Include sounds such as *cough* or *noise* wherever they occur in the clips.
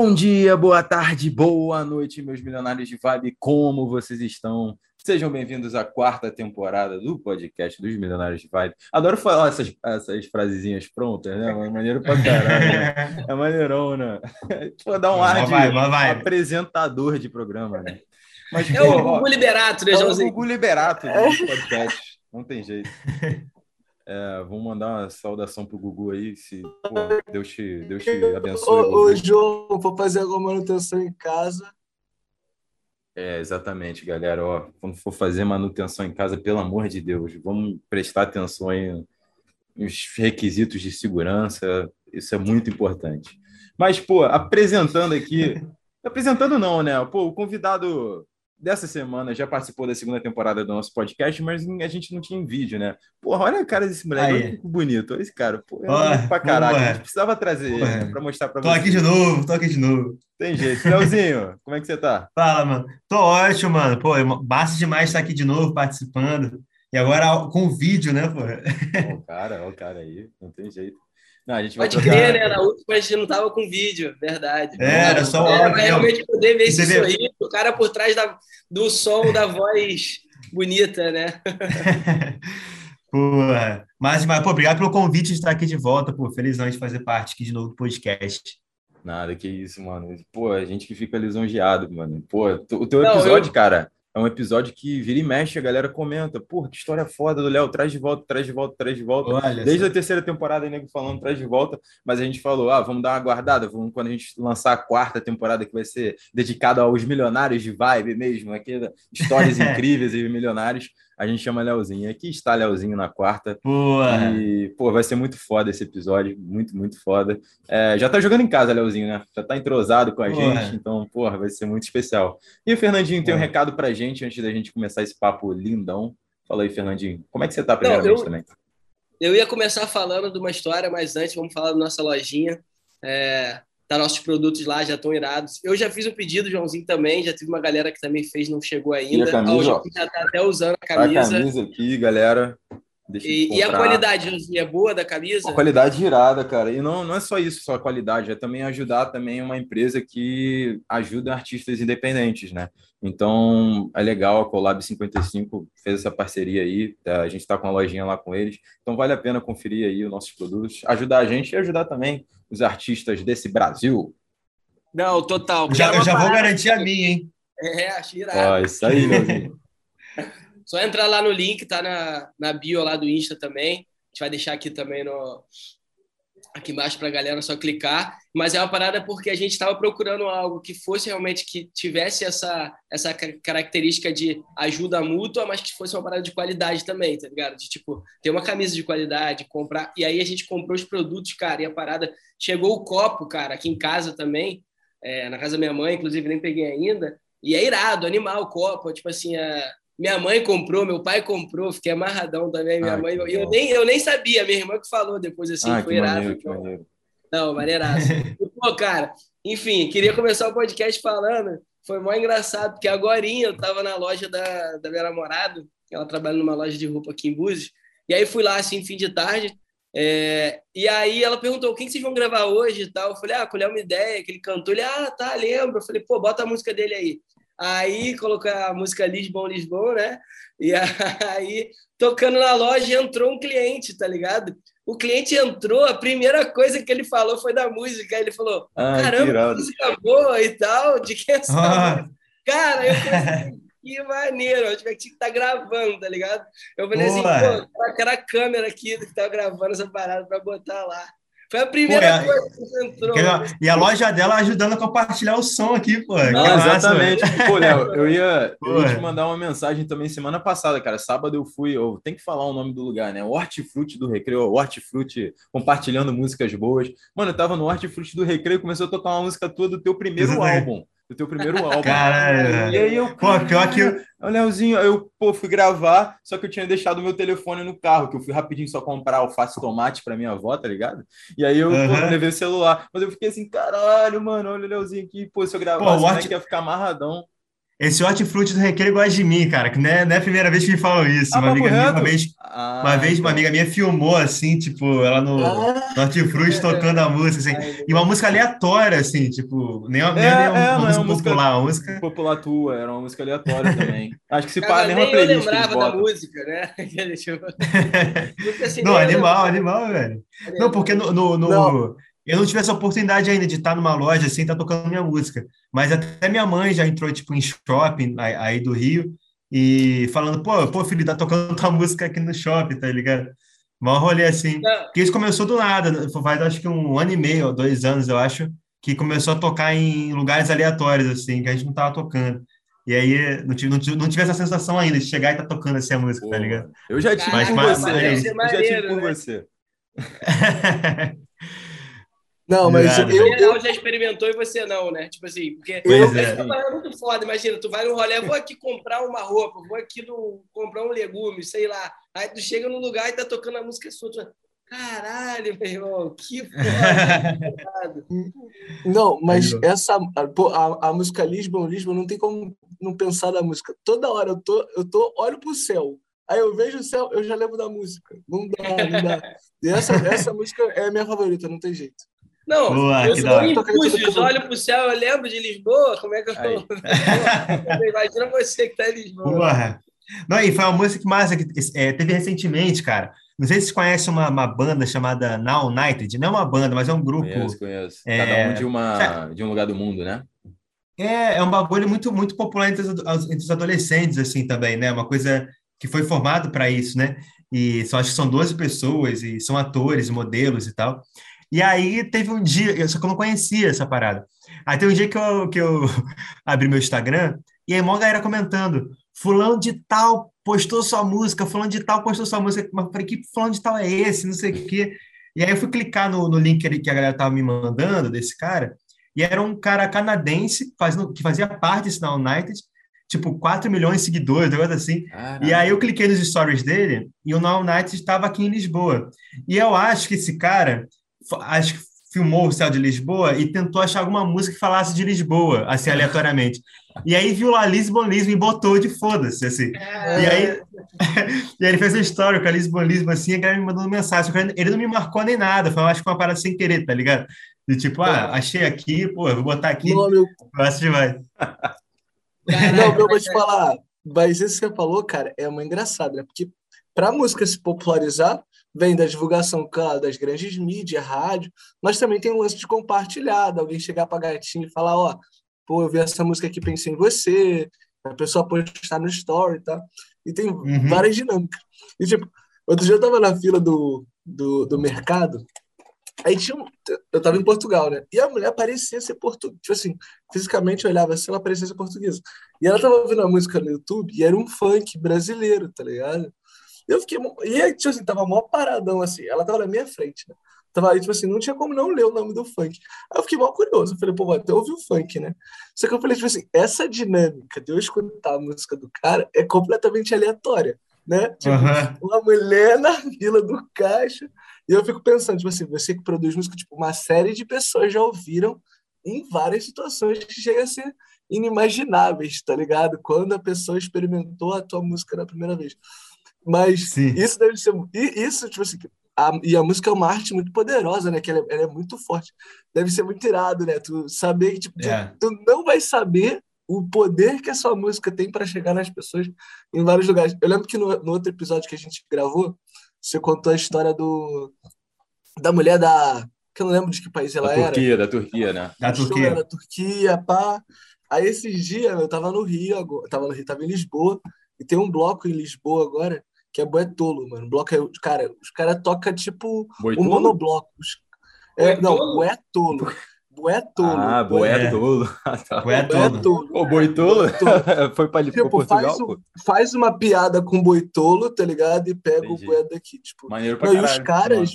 Bom dia, boa tarde, boa noite, meus milionários de vibe. Como vocês estão? Sejam bem-vindos à quarta temporada do podcast dos Milionários de Vibe. Adoro falar essas, essas frasezinhas prontas, né? É maneiro pra caralho. Né? É maneirão, né? *laughs* Tipo, dá um ar de vai, vai. apresentador de programa, né? Mas, é pô, o Gugu Liberato, né, Joãozinho? É o Gugu Liberato do podcast. Não tem jeito. É, vamos mandar uma saudação pro Gugu aí, se pô, Deus, te, Deus te abençoe. Ô, ô João, vou fazer alguma manutenção em casa. É, exatamente, galera. Ó, quando for fazer manutenção em casa, pelo amor de Deus, vamos prestar atenção aí nos requisitos de segurança. Isso é muito importante. Mas, pô, apresentando aqui. *laughs* apresentando não, né? Pô, o convidado dessa semana já participou da segunda temporada do nosso podcast, mas a gente não tinha em vídeo, né? Porra, olha a cara desse moleque, olha que bonito. Olha esse cara, pô, é oh, pra caraca. a gente precisava trazer ele né, pra mostrar pra tô você. Tô aqui de novo, tô aqui de novo. Tem jeito. Leozinho, *laughs* como é que você tá? Fala, mano. Tô ótimo, mano. Pô, basta demais estar aqui de novo participando. E agora com vídeo, né, pô? Ó, o cara, ó, o cara aí, não tem jeito. Não, a gente Pode trocar... crer, né? Na última a gente não tava com vídeo, verdade. É, era só o áudio. realmente poder ver esse deve... sorriso, o cara por trás da, do som da voz bonita, né? *laughs* pô, mas, mas, pô, obrigado pelo convite de estar aqui de volta, pô. Felizão de fazer parte aqui de novo do podcast. Nada, que isso, mano. Pô, a gente que fica lisonjeado, mano. Pô, o teu episódio, não, eu... cara, é um episódio que vira e mexe, a galera comenta, pô, que história foda do Léo, traz de volta, traz de volta, traz de volta. Olha Desde a terceira temporada, o nego falando, traz de volta, mas a gente falou, ah, vamos dar uma guardada, vamos, quando a gente lançar a quarta temporada, que vai ser dedicada aos milionários de vibe mesmo, aqui, histórias *laughs* incríveis e milionários, a gente chama Leozinho. Aqui está Leozinho na quarta. Boa. E, pô, vai ser muito foda esse episódio, muito, muito foda. É, já tá jogando em casa, Leozinho, né? Já tá entrosado com a gente, então, porra, vai ser muito especial. E o Fernandinho tem um recado pra gente antes da gente começar esse papo lindão. Fala aí, Fernandinho. Como é que você tá primeiramente Não, eu, também? Eu ia começar falando de uma história, mas antes vamos falar da nossa lojinha. É, Tá, nossos produtos lá já estão irados. Eu já fiz um pedido, Joãozinho também. Já tive uma galera que também fez, não chegou ainda. E a camisa, ó, já tá até usando a camisa. A camisa aqui, galera. E, e, a qualidade, é boa da camisa? A qualidade irada, cara. E não, não é só isso, só a qualidade, é também ajudar também uma empresa que ajuda artistas independentes, né? Então, é legal, a Collab 55 fez essa parceria aí, tá? a gente está com a lojinha lá com eles. Então, vale a pena conferir aí os nossos produtos, ajudar a gente e ajudar também os artistas desse Brasil. Não, total. Já, eu já vou garantir a minha, hein? É, achei irado. Ó, isso aí, Leozinho. *laughs* Só entrar lá no link, tá na, na bio lá do Insta também. A gente vai deixar aqui também no, aqui embaixo para a galera só clicar, mas é uma parada porque a gente estava procurando algo que fosse realmente que tivesse essa essa característica de ajuda mútua, mas que fosse uma parada de qualidade também, tá ligado? De tipo, ter uma camisa de qualidade, comprar. E aí a gente comprou os produtos, cara, e a parada chegou o copo, cara, aqui em casa também, é, na casa da minha mãe, inclusive nem peguei ainda. E é irado, animal copo, tipo assim, a, minha mãe comprou, meu pai comprou, fiquei amarradão também. Minha mãe, eu nem, eu nem sabia, minha irmã que falou depois assim, foi irado. Maneiro. Não, maneiraço. *laughs* Pô, cara, enfim, queria começar o podcast falando. Foi mó engraçado, porque agora eu tava na loja da, da minha namorada, ela trabalha numa loja de roupa aqui em Búzios, e aí fui lá, assim, fim de tarde, é, e aí ela perguntou, quem que vocês vão gravar hoje e tal? Eu falei, ah, colher uma ideia, que ele cantou. Ele, ah, tá, lembro. Eu falei, pô, bota a música dele aí. Aí colocou a música Lisbon, Lisbon, né? E *laughs* aí, tocando na loja, entrou um cliente, tá ligado? O cliente entrou, a primeira coisa que ele falou foi da música. Ele falou: ah, Caramba, música boa e tal, de que essa ah. Cara, eu falei, *laughs* que maneiro, eu tinha que estar tá gravando, tá ligado? Eu falei assim, Boa. assim, pô, aquela câmera aqui que tava gravando essa parada para botar lá. Foi a primeira pô, coisa que você entrou. E a loja dela ajudando a compartilhar o som aqui, pô. Não, exatamente. pô, Léo, eu ia, eu ia te mandar uma mensagem também semana passada, cara. Sábado eu fui, eu tenho que falar o nome do lugar, né? Hortifruti do Recreio, Hortifruti compartilhando músicas boas. Mano, eu tava no Hortifruti do Recreio, começou a tocar uma música tua do teu primeiro álbum do teu primeiro álbum. Caralho. E aí eu, pô, pior que o Leozinho, eu pô, fui gravar, só que eu tinha deixado o meu telefone no carro, que eu fui rapidinho só comprar alface tomate para minha avó, tá ligado? E aí eu uhum. pô, levei o celular, mas eu fiquei assim, caralho, mano, olha o Leozinho aqui, pô, se eu gravasse, pô, o Art... ia ficar amarradão. Esse hortifruti do Recreio gosta de mim, cara, que não é, não é a primeira vez que me falam isso. Ah, uma amiga minha, uma vez, Ah, uma vez, uma então. amiga minha filmou, assim, tipo, ela no, Ah. no hortifruti tocando a música, assim, Ai, e uma música aleatória, assim, tipo, nem, nem, É, nem é, uma, é música uma música- popular, uma música... Popular tua, era uma música aleatória também. *laughs* Acho que se pá, nem eu playlist eles lembrava da música, né? *laughs* *laughs* Assim, Não, eu animal, animal, velho. Não, porque no, no, no- Não. Eu não tive essa oportunidade ainda de estar numa loja assim, tá tocando minha música. Mas até minha mãe já entrou tipo em shopping aí aí do Rio e falando, pô, pô, filho, tá tocando tua *laughs* música aqui no shopping, tá ligado? Mó rolê assim. Não, Porque isso começou do nada, né? faz acho que um ano e meio, dois anos, eu acho, que começou a tocar em lugares aleatórios, assim, que a gente não tava tocando. E aí não tive, não tive, não tive essa sensação ainda de chegar e tá tocando assim a música, Pô, tá ligado? Eu já tive Mas- com mas- você. mas eu já tive com né? você. *laughs* Não, mas Irado. eu, o eu, geral já experimentou e você não, né? Tipo assim, porque Pois Mas é. é muito foda, imagina, tu vai no rolê, vou aqui comprar uma roupa, vou aqui no, comprar um legume, sei lá. Aí tu chega no lugar e tá tocando a música sua, tu caralho, meu irmão, que foda. *laughs* não, mas essa pô, a, a música Lisbon, Lisbon, não tem como não pensar da música. Toda hora eu tô, eu tô, olho pro céu. Aí eu vejo o céu, eu já lembro da música. Não dá, não dá. *laughs* E essa, essa música é a minha favorita, não tem jeito. Não, Boa, eu sou Búzios, olho pro céu, eu lembro de Lisboa, como é que eu Aí. *laughs* Imagina você que tá em Lisboa. Porra. Não, e foi uma música que massa que é, teve recentemente, cara. Não sei se vocês conhecem uma, uma banda chamada Now United. Não é uma banda, mas é um grupo. Conheço, conheço. É, Cada um de, uma, de um lugar do mundo, né? É, é um bagulho muito, muito popular entre os, entre os adolescentes, assim, também, né? Uma coisa que foi formado para isso, né? E só acho que são 12 pessoas, e são atores, modelos e tal. E aí teve um dia, eu só que eu não conhecia essa parada. Aí tem um dia que eu, que eu *laughs* abri meu Instagram, e aí uma galera comentando, fulano de tal postou sua música, fulano de tal postou sua música, mas falei, que fulano de tal é esse, não sei o quê. E aí eu fui clicar no, no link ali que a galera tava me mandando, desse cara, e era um cara canadense fazendo, que fazia parte desse Now United, tipo 4 milhões de seguidores, um negócio assim. E aí eu cliquei nos stories dele e o Now United estava aqui em Lisboa. E eu acho que esse cara, acho que filmou o Céu de Lisboa e tentou achar alguma música que falasse de Lisboa, assim, aleatoriamente. E aí viu lá Lisbon, Lisbon e botou de foda-se, assim. E aí, *laughs* e aí ele fez a história com a Lisbon, Lisbon, assim, e a galera me mandou mensagem. Ele não me marcou nem nada, foi, acho que uma parada sem querer, tá ligado? De tipo, ah, achei aqui, pô, vou botar aqui, Não, meu, gosto demais. não, eu vou te falar. Mas isso que você falou, cara, é uma engraçada, né? Porque para a música se popularizar, vem da divulgação, claro, das grandes mídias, rádio, mas também tem um lance de compartilhar, de alguém chegar para gatinho e falar, ó, pô, eu vi essa música aqui, pensei em você, a pessoa postar no story, tá? E tem Uhum. várias dinâmicas. E, tipo, outro dia eu tava na fila do, do, do mercado, aí tinha um, eu tava em Portugal, né? E a mulher parecia ser portuguesa, tipo assim, fisicamente eu olhava assim, ela parecia ser portuguesa. E ela tava ouvindo a música no YouTube e era um funk brasileiro, tá ligado? Eu fiquei. E aí, tipo assim, tava mó paradão assim. Ela tava na minha frente, né? Tava aí, tipo assim, não tinha como não ler o nome do funk. Aí eu fiquei mó curioso. Eu falei, pô, vou até ouvir o funk, né? Só que eu falei, tipo assim, essa dinâmica de eu escutar a música do cara é completamente aleatória, né? Tipo, Aham. uma mulher na fila do caixa. E eu fico pensando, tipo assim, você que produz música, tipo, uma série de pessoas já ouviram em várias situações que chega a ser inimagináveis, tá ligado? Quando a pessoa experimentou a tua música na primeira vez. Mas Sim. isso deve ser. E isso, tipo assim, a- e a música é uma arte muito poderosa, né? Que ela, é- ela é muito forte. Deve ser muito irado, né? Tu saber que, tipo, tu- É. tu não vai saber o poder que a sua música tem para chegar nas pessoas em vários lugares. Eu lembro que no, no outro episódio que a gente gravou, você contou a história do da mulher da. que eu não lembro de que país ela Da era. Turquia, da Turquia, né? Da Turquia. era Turquia, pá. Aí esses dias eu tava no Rio, agora, tava no Rio, tava em Lisboa, e tem um bloco em Lisboa agora que é Boetolo, mano. O bloco é, cara, os caras tocam tipo um monobloco. É, não, Boetolo? Boetolo. Boetolo. Ah, Boetolo. *laughs* Boetolo. Ô, Boitolo? *laughs* Foi para Tipo, Portugal, faz, pô? um- faz uma piada com Boitolo, tá ligado? E pega Entendi. o Boé daqui, tipo. Maneiro pra Não, e caralho. os caras,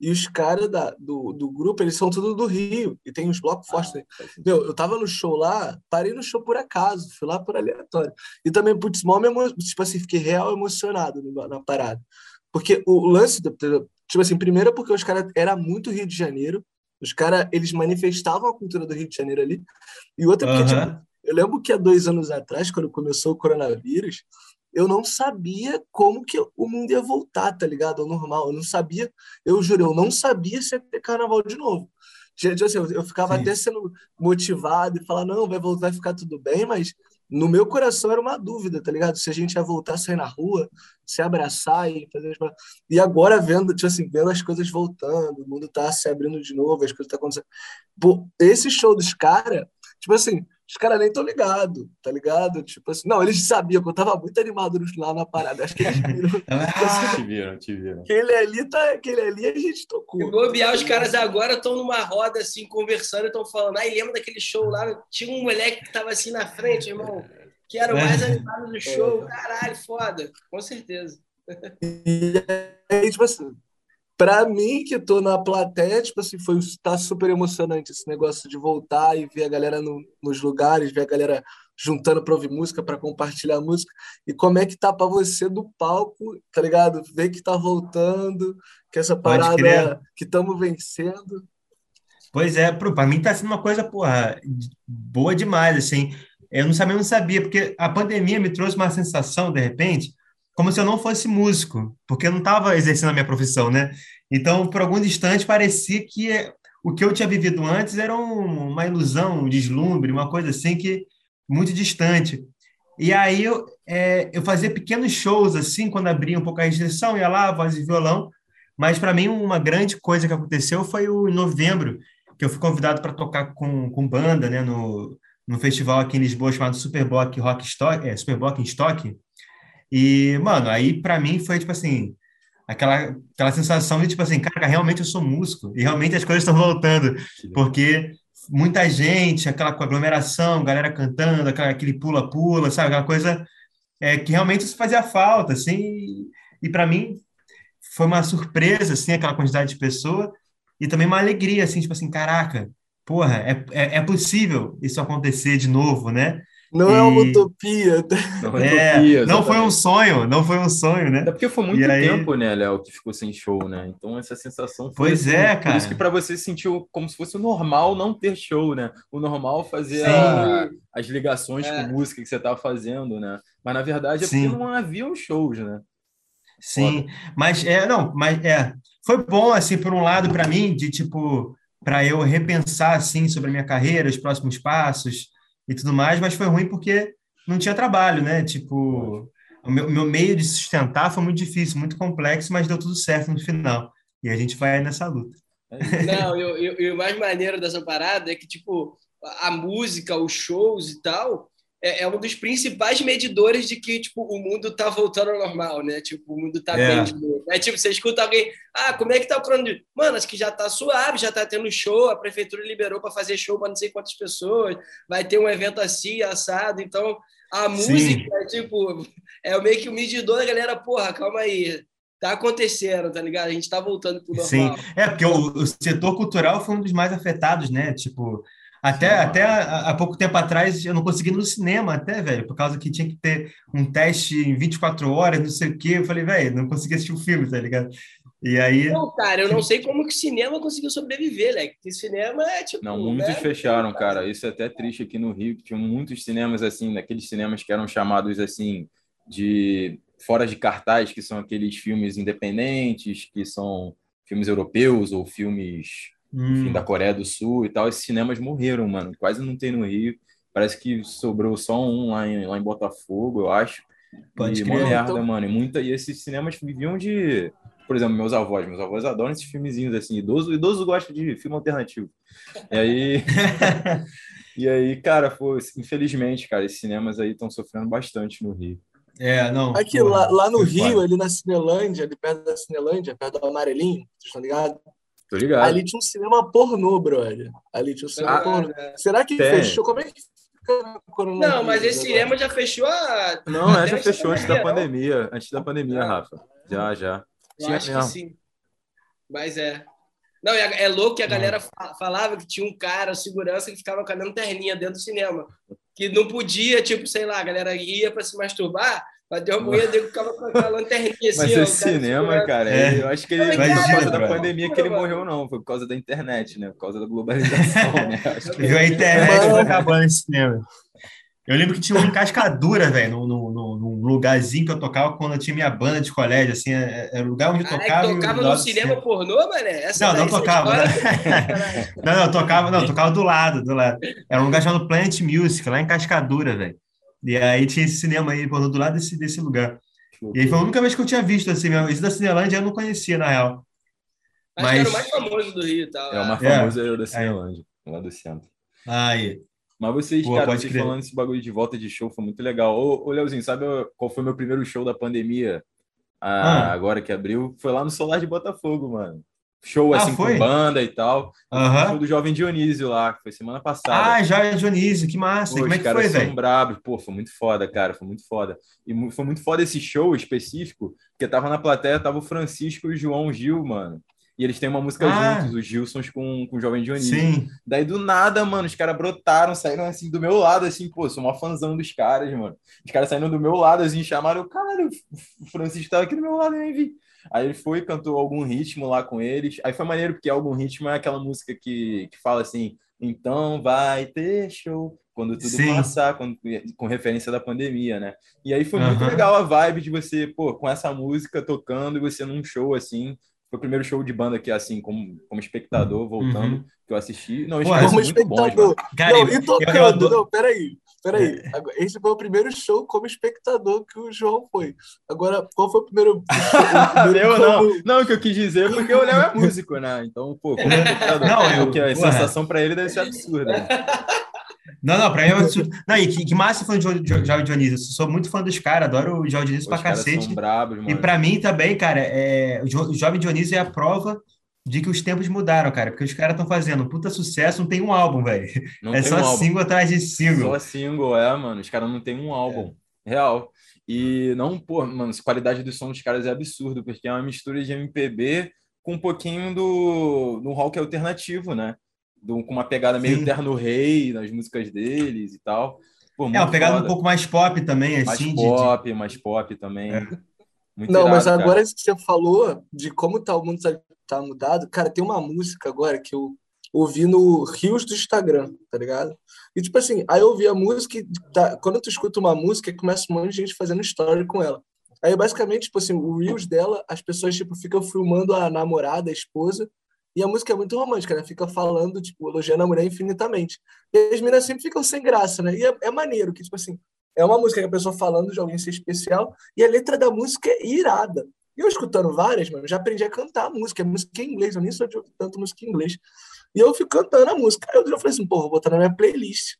e os caras do, do grupo, eles são tudo do Rio, e tem uns blocos fortes. Ah, sentido. Meu, eu tava no show lá, parei no show por acaso, fui lá por aleatório. E também, putz, mó me emo... tipo assim, fiquei real emocionado na parada. Porque o lance, do- tipo assim, primeiro porque os caras, era muito Rio de Janeiro, os caras, eles manifestavam a cultura do Rio de Janeiro ali, e outra porque, tipo, Eu lembro que há dois anos atrás, quando começou o coronavírus, eu não sabia como que o mundo ia voltar, tá ligado? Ao normal. Eu não sabia, eu juro, eu não sabia se ia ter carnaval de novo. Assim, eu ficava Sim. até sendo motivado e falar, não, vai voltar, vai ficar tudo bem, mas no meu coração era uma dúvida, tá ligado? Se a gente ia voltar a sair na rua, se abraçar e fazer E agora vendo, tipo assim, vendo as coisas voltando, o mundo tá se abrindo de novo, as coisas tá acontecendo. Pô, esse show dos caras, tipo assim, os caras nem estão ligados, tá ligado? Tipo assim, não, eles sabiam que eu tava muito animado lá na parada. Acho que eles *laughs* viram. *laughs* ah, te viram, te viram. Aquele ali, tá, aquele ali a gente tocou. Eu vou os caras agora estão numa roda assim, conversando e estão falando. Aí lembra daquele show lá? Tinha um moleque que tava assim na frente, irmão, que era o mais animado do show. Caralho, foda. Com certeza. E aí, tipo assim, para mim, que tô na plateia, tipo assim, foi, tá super emocionante esse negócio de voltar e ver a galera no, nos lugares, ver a galera juntando para ouvir música, para compartilhar música. E como é que tá para você do palco, tá ligado? Ver que tá voltando, que essa parada que estamos vencendo. Pois é, para mim tá sendo uma coisa, porra, boa demais, assim. Eu não sabia, não sabia, porque a pandemia me trouxe uma sensação, de repente, como se eu não fosse músico, porque eu não estava exercendo a minha profissão, né? Então, por algum instante, parecia que o que eu tinha vivido antes era um, uma ilusão, um deslumbre, uma coisa assim que muito distante. E aí eu, é, eu fazia pequenos shows assim, quando abria um pouco a restrição, ia lá, voz e violão. Mas para mim uma grande coisa que aconteceu foi o em novembro, que eu fui convidado para tocar com, com banda, né, no, no festival aqui em Lisboa chamado Superblock Rock Stock, é, Superblock em Stock, e, mano, aí para mim foi tipo assim, aquela, aquela sensação de tipo assim, cara, realmente eu sou músico e realmente as coisas estão voltando, porque muita gente, aquela aglomeração, galera cantando, aquela, aquele pula-pula, sabe? Aquela coisa é, que realmente isso fazia falta, assim, e, e para mim foi uma surpresa, assim, aquela quantidade de pessoa e também uma alegria, assim, tipo assim, caraca, porra, é, é, é possível isso acontecer de novo, né? Não e... é uma utopia. Não, é, utopia, não foi um sonho, não foi um sonho, né? É porque foi muito aí... tempo, né, Léo, que ficou sem show, né? Então essa sensação foi. Pois assim, é, cara. Por isso que para você sentiu como se fosse o normal não ter show, né? O normal fazer a, as ligações é. com música que você estava fazendo, né? Mas na verdade é Sim. porque não haviam shows, né? Sim, Foda. mas é, não, mas é, foi bom assim por um lado para mim de tipo para eu repensar assim sobre a minha carreira, os próximos passos e tudo mais, mas foi ruim porque não tinha trabalho, né? Tipo, o meu, meu meio de sustentar foi muito difícil, muito complexo, mas deu tudo certo no final. E a gente vai nessa luta. *laughs* Não, e o mais maneiro dessa parada é que, tipo, a música, os shows e tal, é, é, um dos principais medidores de que tipo o mundo tá voltando ao normal, né? Tipo, o mundo tá é. bem de novo. É tipo, você escuta alguém, ah, como é que tá o plano de... Mano, acho que já tá suave, já tá tendo show, a prefeitura liberou para fazer show para não sei quantas pessoas, vai ter um evento assim, assado, então a música é tipo, é meio que o medidor da galera, porra, calma aí, tá acontecendo, tá ligado? A gente tá voltando pro normal. Sim, é porque o, o setor cultural foi um dos mais afetados, né? Tipo, até, até há, pouco tempo atrás eu não consegui ir no cinema, até, velho, por causa que tinha que ter um teste em 24 horas, não sei o quê. Eu falei, velho, não consegui assistir o filme, tá ligado? E aí. Não, cara, eu não sei como que o cinema conseguiu sobreviver, né? Porque cinema é tipo. Não, muitos né? fecharam, cara. Isso é até triste aqui no Rio, que tinham muitos cinemas, assim, daqueles cinemas que eram chamados, assim, de fora de cartaz, que são aqueles filmes independentes, que são filmes europeus ou filmes enfim, da hum. Coreia do Sul e tal, esses cinemas morreram, mano. Quase não tem no Rio. Parece que sobrou só um lá em, lá em Botafogo, eu acho. Pode e merda, então... mano. E, muita, e esses cinemas viviam de. Por exemplo, meus avós. Meus avós adoram esses filmezinhos assim. Idoso, idoso gosta de filme alternativo. E aí. *laughs* *laughs* e aí, cara, foi, infelizmente, cara, esses cinemas aí estão sofrendo bastante no Rio. É, não. Aqui, lá, lá no Rio, ali na Cinelândia, ali perto da Cinelândia, perto do Amarelinho, vocês estão ligados? Tô ligado. Ali tinha um cinema pornô, brother. Ali tinha um cinema ah, pornô. É. Será que tem. fechou? Como é que fica Não, mas esse cinema já fechou a. Não, é, já fechou antes da pandemia. Não. Antes da pandemia, Rafa. Já, já. Eu tinha acho mesmo. que sim. Mas é. Não, é louco que a galera falava que tinha um cara, segurança, que ficava com a lanterninha dentro do cinema. que não podia, tipo, sei lá, a galera ia para se masturbar, Bateu a mulher, dele ficava com aquela lanterninha assim. Mas esse cinema, cara, é. eu acho que ele não foi por causa da pandemia que ele morreu, não. Foi por causa da internet, né? Por causa da globalização, *laughs* né? Acho que... Viu a internet foi acabando esse cinema. Eu lembro que tinha uma cascadura, velho, num, num, num, lugarzinho que eu tocava quando eu tinha minha banda de colégio, assim, era o lugar onde eu tocava. Ah, tocava no cinema pornô, mané? Essa não, não *laughs* tocava. não, não, tocava, não, tocava do lado, do lado. Era um lugar chamado Planet Music, lá em Cascadura, velho. E aí tinha esse cinema aí, por do lado desse, desse lugar. E aí foi a única vez que eu tinha visto, assim, mesmo. Esse da Cinelândia eu não conhecia, na real. Acho Mas... que era o mais famoso do Rio e tal. É o mais famoso é, o da Cinelândia, lá do centro. Aí. Mas vocês, Pô, cara, vocês crer. falando esse bagulho de volta de show foi muito legal. Ô, ô Leozinho, sabe qual foi meu primeiro show da pandemia? Ah, ah. Agora que abriu? Foi lá no Solar de Botafogo, mano. Show ah, assim foi? com banda e tal. Uhum. Show do Jovem Dionísio lá, que foi semana passada. Ah, Jovem Dionísio, que massa. Pô, Como é que foi, velho? brabos. Pô, foi muito foda, cara. Foi muito foda. E foi muito foda esse show específico, porque tava na plateia, tava o Francisco e o João Gil, mano. E eles têm uma música ah. juntos, os Gilsons com, com o Jovem Dionísio. Sim. Daí do nada, mano, os caras brotaram, saíram assim do meu lado, assim, pô, sou uma fãzão dos caras, mano. Os caras saíram do meu lado, assim, chamaram, cara, o Francisco tava aqui do meu lado, eu nem vi. Aí ele foi, cantou algum ritmo lá com eles. Aí foi maneiro, porque algum ritmo é aquela música que, que fala assim, então vai ter show quando tudo Sim. passar, quando, com referência da pandemia, né? E aí foi uhum. muito legal a vibe de você, pô, com essa música tocando e você num show assim, foi o primeiro show de banda que, assim, como, como espectador, voltando, uhum. que eu assisti. Não, Pô, como espectador. Bons, Cara, não, e tocando, eu, eu, não, peraí. Peraí, é. esse foi o primeiro show como espectador que o João foi. Agora, qual foi o primeiro. O primeiro *laughs* eu não. Não, o que eu quis dizer é porque o Léo é músico, né? Então, pô, como espectador, não, eu, que a sensação para ele deve ser absurda. Não, não, pra mim é absurdo. Não, e que, que massa fã de Jovem Dionísio. Eu sou muito fã dos caras, adoro o Jovem Dionísio pra cacete. Brabos, e pra mim também, cara, é, o Jovem Dionísio é a prova de que os tempos mudaram, cara, porque os caras estão fazendo puta sucesso, não tem um álbum, velho. É só um single atrás de single. Só single, é, mano. Os caras não tem um álbum. É. Real. E não, pô, mano, a qualidade do som dos caras é absurdo, porque é uma mistura de MPB com um pouquinho do, do rock alternativo, né? Do, com uma pegada meio Sim. Terno Rei nas músicas deles e tal. Pô, é, uma pegada foda. um pouco mais pop também, assim. Mais pop, de... mais pop também. É. Muito não, irado, mas agora cara. que você falou de como tá o mundo tá mudado, cara, tem uma música agora que eu ouvi no Rios do Instagram, tá ligado? E tipo assim, aí eu ouvi a música e tá, quando tu escuta uma música, começa um monte de gente fazendo story com ela. Aí basicamente, tipo assim, o Reels dela, as pessoas tipo ficam filmando a namorada, a esposa, e a música é muito romântica, né? Fica falando, tipo, elogiando a mulher infinitamente. E as meninas sempre ficam sem graça, né? E é, é maneiro que, tipo assim, é uma música que a pessoa falando de alguém ser especial e a letra da música é irada. E eu escutando várias, mano, já aprendi a cantar a música, é música em inglês, eu nem sou de tanto música em inglês. E eu fico cantando a música. Aí eu já falei assim, pô, vou botar na minha playlist.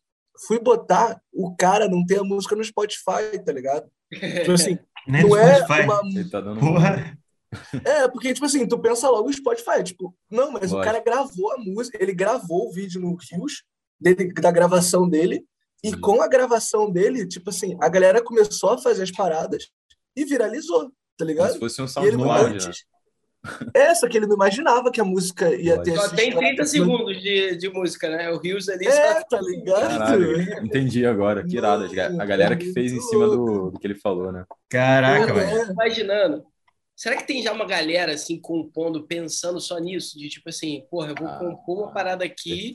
Fui botar, o cara não tem a música no Spotify, tá ligado? Tipo assim, *laughs* não é Spotify. uma. Tá dando Porra. É, porque, tipo assim, tu pensa logo no Spotify, tipo, não, mas Lógico. o cara gravou a música, ele gravou o vídeo no Rios, dele, da gravação dele, e hum. com a gravação dele, tipo assim, a galera começou a fazer as paradas e viralizou, tá ligado? se fosse um SoundCloud, né? É, só que ele não imaginava que a música ia ter... Só tem 30 segundos de, de música, né? O Rios ali... É, tá ligado? Caralho, entendi agora, que irado. A galera que fez em cima do, do que ele falou, né? Caraca, velho. Imaginando. Será que tem já uma galera, assim, compondo, pensando só nisso? De, tipo assim, porra, eu vou ah, compor uma parada aqui...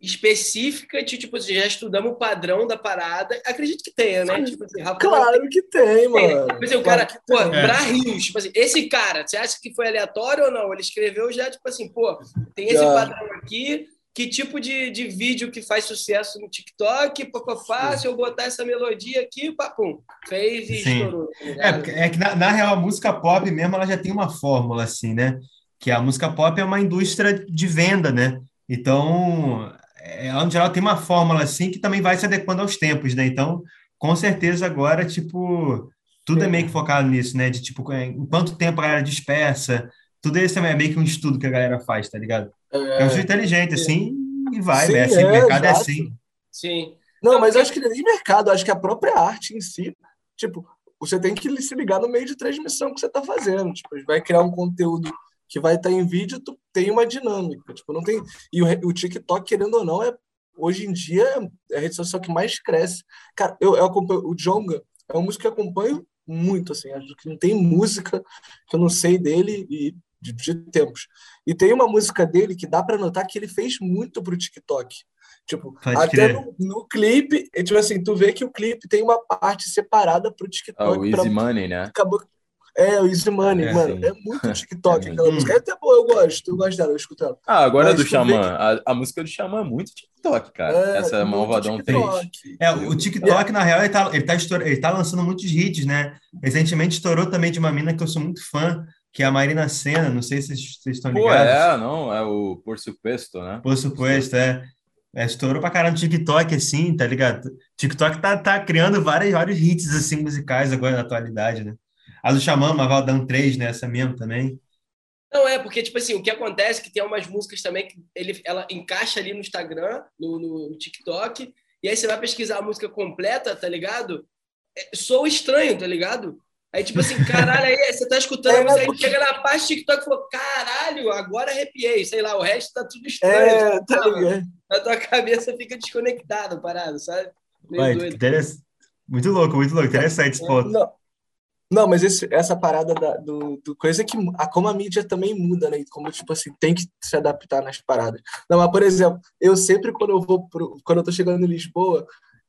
Específica de, tipo, assim, já estudamos o padrão da parada. Acredito que tenha, né? Tipo assim, claro que tem, mano. Tipo assim, o cara, pô, é. pra rios, tipo assim, esse cara, você acha que foi aleatório ou não? Ele escreveu já, tipo assim, pô, tem esse padrão aqui, que tipo de, de vídeo que faz sucesso no TikTok, papapá, se eu botar essa melodia aqui, papum, fez e Sim. estourou. Tá é, é que na, na real a música pop mesmo, ela já tem uma fórmula, assim, né? Que a música pop é uma indústria de venda, né? Então, ela, no geral, tem uma fórmula assim que também vai se adequando aos tempos, né? Então, com certeza, agora, tipo, tudo Sim. é meio que focado nisso, né? De tipo, em quanto tempo a galera dispersa, tudo isso é meio que um estudo que a galera faz, tá ligado? É, é um estudo inteligente, assim, e vai, Sim, né? Assim, é, o mercado é exato. é assim. Sim. Não, mas eu acho que nem mercado, acho que a própria arte em si, tipo, você tem que se ligar no meio de transmissão que você está fazendo. Tipo, vai criar um conteúdo que vai estar em vídeo, tu tem uma dinâmica. Tipo, não tem... E o, o TikTok, querendo ou não, é hoje em dia é a rede social que mais cresce. Cara, eu, eu acompanho o Jonga, é uma música que eu acompanho muito, assim, acho que não tem música que eu não sei dele e de, de tempos. E tem uma música dele que dá para notar que ele fez muito pro TikTok. Tipo, Pode até no, no, clipe, tipo assim, tu vê que o clipe tem uma parte separada pro TikTok. Ah, o Easy pra... Money, né? Acabou... É, o Easy Money, é, mano. Sim. É muito TikTok aquela música. É até boa, eu gosto, eu gosto dela, eu escuto ela. Ah, agora Mas, do Xamã. Que... A, a, música do Xamã é muito TikTok, cara. É, Essa é Malvadão 3. É, o TikTok, na real, ele tá, ele, tá estour... ele tá lançando muitos hits, né? Recentemente estourou também de uma mina que eu sou muito fã, que é a Marina Senna, não sei se vocês, vocês estão ligados. Pô, é, não, é o Por Supuesto, né? Por Supuesto, é. É, estourou pra caramba no TikTok, assim, tá ligado? TikTok tá, tá criando vários, vários hits, assim, musicais agora na atualidade, né? A do Xamã, Mavaldão 3, né? Essa mesmo também. Não, é, porque, tipo assim, o que acontece é que tem umas músicas também que ele, ela encaixa ali no Instagram, no, no, no TikTok, e aí você vai pesquisar a música completa, tá ligado? É, sou estranho, tá ligado? Aí, tipo assim, caralho, aí você tá escutando é, a música, aí chega na parte do TikTok e falou, caralho, agora arrepiei, sei lá, o resto tá tudo estranho. É, tá ligado? Na tua cabeça fica desconectado, parado, sabe? Vai, muito louco, muito louco, interessante esse ponto. Não, não mas esse, essa parada da, do, do coisa é que a, como a mídia também muda, né? Como, tipo assim, tem que se adaptar nas paradas. Não, mas, por exemplo, eu sempre, quando eu vou pro, quando eu tô chegando em Lisboa,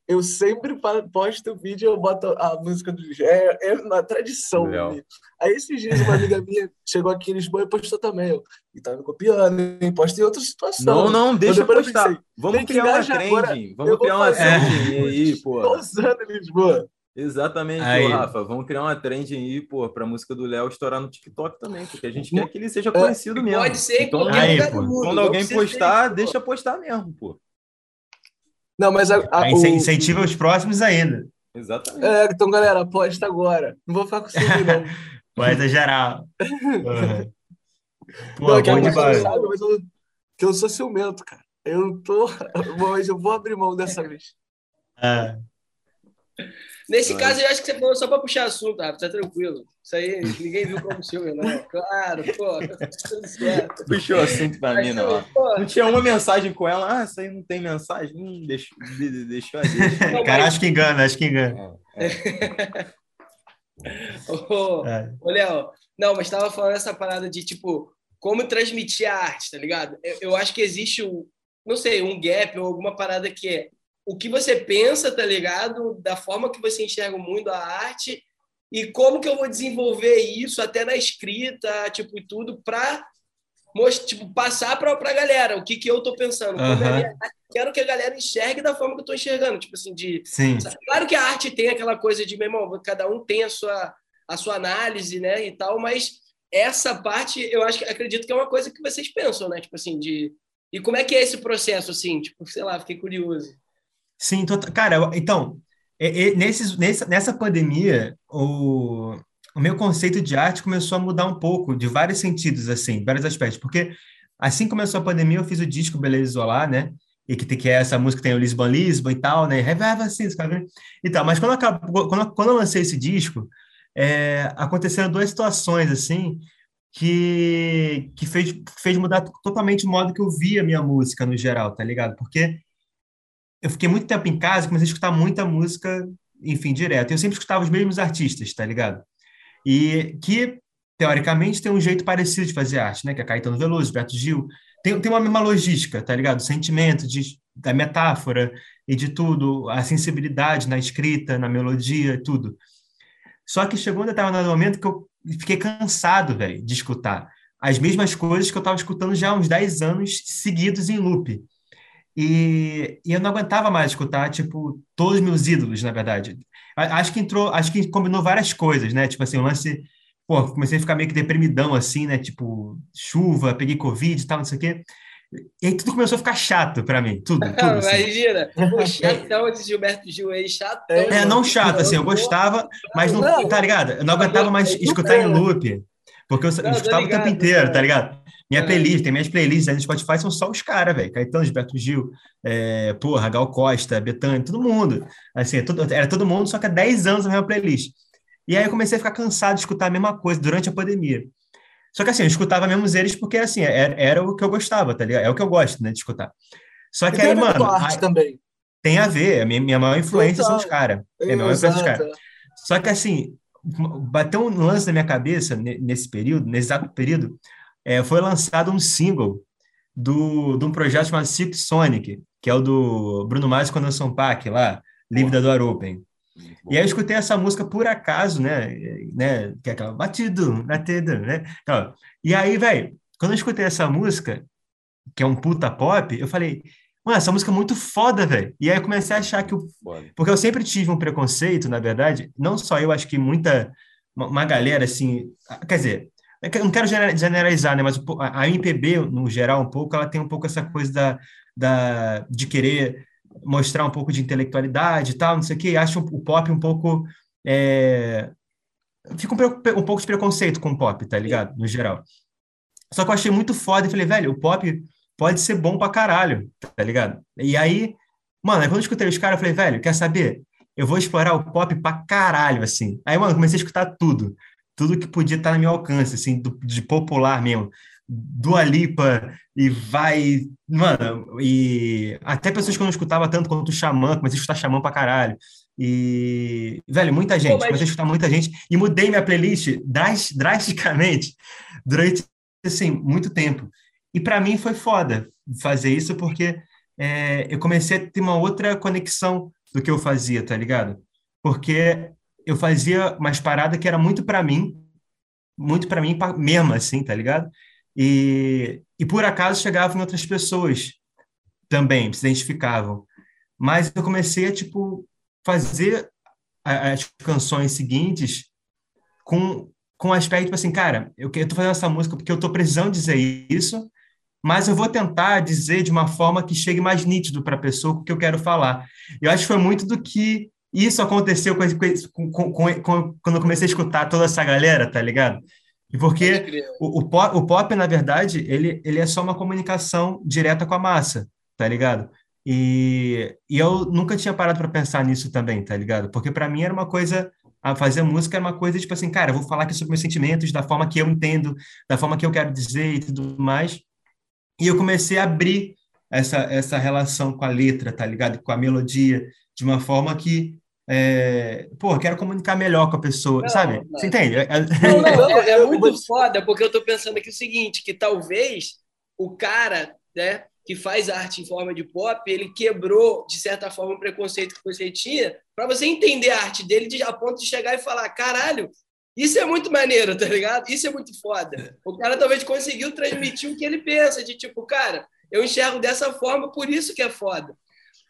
eu sempre posto o vídeo eu boto a música do é, é uma tradição. Aí esses dias uma amiga minha chegou aqui em Lisboa e postou também. Eu, e tava copiando, e postei em outra situação. Não, não, deixa eu postar. Pensei, vamos criar uma trend. Agora, vamos criar uma trend aí, pô. usando em Lisboa. Exatamente, aí. Rafa. Vamos criar uma trend aí, pô, pra música do Léo estourar no TikTok também, porque a gente quer que ele seja é, conhecido é, mesmo. Pode ser, então, aí, quando alguém postar, deixa postar mesmo, pô. Não, mas a, a, o... incentiva os próximos ainda. Exatamente. É, então, galera, aposta agora. Não vou ficar com ciúme, não. *laughs* Poeta geral. Uhum. *laughs* Pô, não, que bom demais. Sabe, mas eu, que eu sou ciumento, cara. Eu não tô. *laughs* Mas eu vou abrir mão dessa vez. É. Nesse Mas... caso, eu acho que você falou só para puxar assunto, Rafa, tá tranquilo. Isso aí, ninguém viu como ciúme, não. Claro, pô, tudo certo. Puxou assunto para mim, não. Não tinha uma mensagem com ela, ah, isso aí não tem mensagem. Hum, deixou, deixou ali. Cara, acho que engana, acho que engana. É, *laughs* é. ô, é. ô, Léo, não, mas estava falando essa parada de, tipo, como transmitir a arte, tá ligado? Eu, eu acho que existe um, não sei, um gap ou alguma parada que é o que você pensa, tá ligado? Da forma que você enxerga o mundo, a arte, e como que eu vou desenvolver isso até na escrita, tipo, e tudo, para tipo, passar para a galera o que, que eu tô pensando. Uhum. Quero que a galera enxergue da forma que eu tô enxergando. Tipo assim, de. Sim. Claro que a arte tem aquela coisa de, meu irmão, cada um tem a sua, a sua análise, né? E tal, mas essa parte eu acho que acredito que é uma coisa que vocês pensam, né? Tipo assim, de. E como é que é esse processo, assim? Tipo, sei lá, fiquei curioso. Sim, tô, cara, então, é, é, nesses, nessa, nessa pandemia, o, o meu conceito de arte começou a mudar um pouco, de vários sentidos, assim, vários aspectos, porque assim começou a pandemia, eu fiz o disco Beleza Isolar, né? E que, que é essa música tem o Lisbon Lisbon e tal, né? Revive assim, e tal. Mas quando, acabou, quando, quando eu lancei esse disco, é, aconteceram duas situações, assim, que, que fez, fez mudar totalmente o modo que eu via a minha música no geral, tá ligado? Porque eu fiquei muito tempo em casa e comecei a escutar muita música, enfim, direto. Eu sempre escutava os mesmos artistas, tá ligado? E que, teoricamente, tem um jeito parecido de fazer arte, né? Que é Caetano Veloso, Beto Gil. Tem, tem uma mesma logística, tá ligado? O sentimento de, da metáfora e de tudo, a sensibilidade na escrita, na melodia, tudo. Só que chegou um determinado momento que eu fiquei cansado, velho, de escutar as mesmas coisas que eu estava escutando já há uns 10 anos seguidos em loop. E, e eu não aguentava mais escutar, tipo, todos os meus ídolos, na verdade. Acho que entrou, acho que combinou várias coisas, né? Tipo assim, o lance, pô, comecei a ficar meio que deprimidão, assim, né? Tipo, chuva, peguei Covid e tal, não sei o quê. E aí tudo começou a ficar chato para mim, tudo, *laughs* tudo. Assim. Imagina, o *laughs* chatão esse Gilberto Gil aí, chato. É, não chato, assim, eu gostava, mas não, tá ligado? Eu não aguentava mais escutar em loop, porque eu, eu escutava o tempo inteiro, tá ligado? Minha é. playlist, tem minhas playlists aí no Spotify, são só os caras, velho. Caetano, Gilberto Gil, é, porra, Gal Costa, Betânia, todo mundo. Assim, é todo, era todo mundo, só que há 10 anos na minha playlist. E aí eu comecei a ficar cansado de escutar a mesma coisa durante a pandemia. Só que assim, eu escutava mesmo eles porque assim, era, era o que eu gostava, tá ligado? É o que eu gosto, né, de escutar. Só que E tem aí, a mano, a arte aí- também. tem a ver. A minha, minha maior influência são os Total. caras. É a maior influência dos caras. Só que assim, bateu um lance na minha cabeça ne- nesse período, nesse exato período, é, foi lançado um single do, de um projeto chamado Silk Sonic, que é o do Bruno Mars com Anderson Paak lá, Live da Door Open. E aí eu escutei essa música por acaso, né? né que é aquela batido, batido, né? Então, e aí, velho, quando eu escutei essa música, que é um puta pop, eu falei, mano, essa música é muito foda, velho. E aí eu comecei a achar que o Foda. porque eu sempre tive um preconceito, na verdade, não só eu, acho que muita, uma, galera, assim, quer dizer, é eu não quero genera- generalizar, né, mas a MPB, no geral, um pouco, ela tem um pouco essa coisa da, da, de querer mostrar um pouco de intelectualidade e tal, não sei o quê, e acho o pop um pouco, é, fica um, um pouco de preconceito com o pop, tá ligado? No geral. Só que eu achei muito foda e falei, velho, o pop pode ser bom pra caralho, tá ligado? E aí, mano, aí quando eu escutei os caras, eu falei, velho, quer saber? Eu vou explorar o pop pra caralho, assim. Aí, mano, comecei a escutar tudo. Tudo que podia estar no meu alcance, assim, do- de popular mesmo. Dua Lipa e vai... Mano, e até pessoas que eu não escutava tanto quanto o Xamã, comecei a escutar Xamã pra caralho. E, velho, muita gente, mas- comecei a escutar muita gente. E mudei minha playlist dras- drasticamente durante, assim, muito tempo. E para mim foi foda fazer isso porque é, eu comecei a ter uma outra conexão do que eu fazia, tá ligado? Porque eu fazia umas paradas que era muito para mim, muito para mim mesmo, assim, tá ligado? E, e por acaso chegavam outras pessoas também, se identificavam. Mas eu comecei a, tipo, fazer as canções seguintes com, com o aspecto, tipo assim, cara, eu, eu tô fazendo essa música porque eu tô precisando dizer isso, mas eu vou tentar dizer de uma forma que chegue mais nítido para a pessoa o que eu quero falar. Eu acho que foi muito do que isso aconteceu com, com com- quando eu comecei a escutar toda essa galera, tá ligado? E porque o, o, pop, o pop, na verdade, ele, ele é só uma comunicação direta com a massa, tá ligado? E, e eu nunca tinha parado para pensar nisso também, tá ligado? Porque para mim era uma coisa, a fazer música era uma coisa tipo assim, cara, eu vou falar aqui sobre meus sentimentos, da forma que eu entendo, da forma que eu quero dizer e tudo mais. E eu comecei a abrir essa, essa relação com a letra, tá ligado? Com a melodia, de uma forma que, é, pô, eu quero comunicar melhor com a pessoa, Não, sabe? não. Você entende? É- Não, não, *laughs* Não, é, é eu- muito foda, porque eu tô pensando aqui o seguinte, que talvez o cara, né, que faz arte em forma de pop, ele quebrou, de certa forma, o preconceito que você tinha, para você entender a arte dele de, a ponto de chegar e falar, caralho, isso é muito maneiro, tá ligado? Isso é muito foda. O cara talvez conseguiu transmitir o que ele pensa, de tipo, cara, eu enxergo dessa forma, por isso que é foda.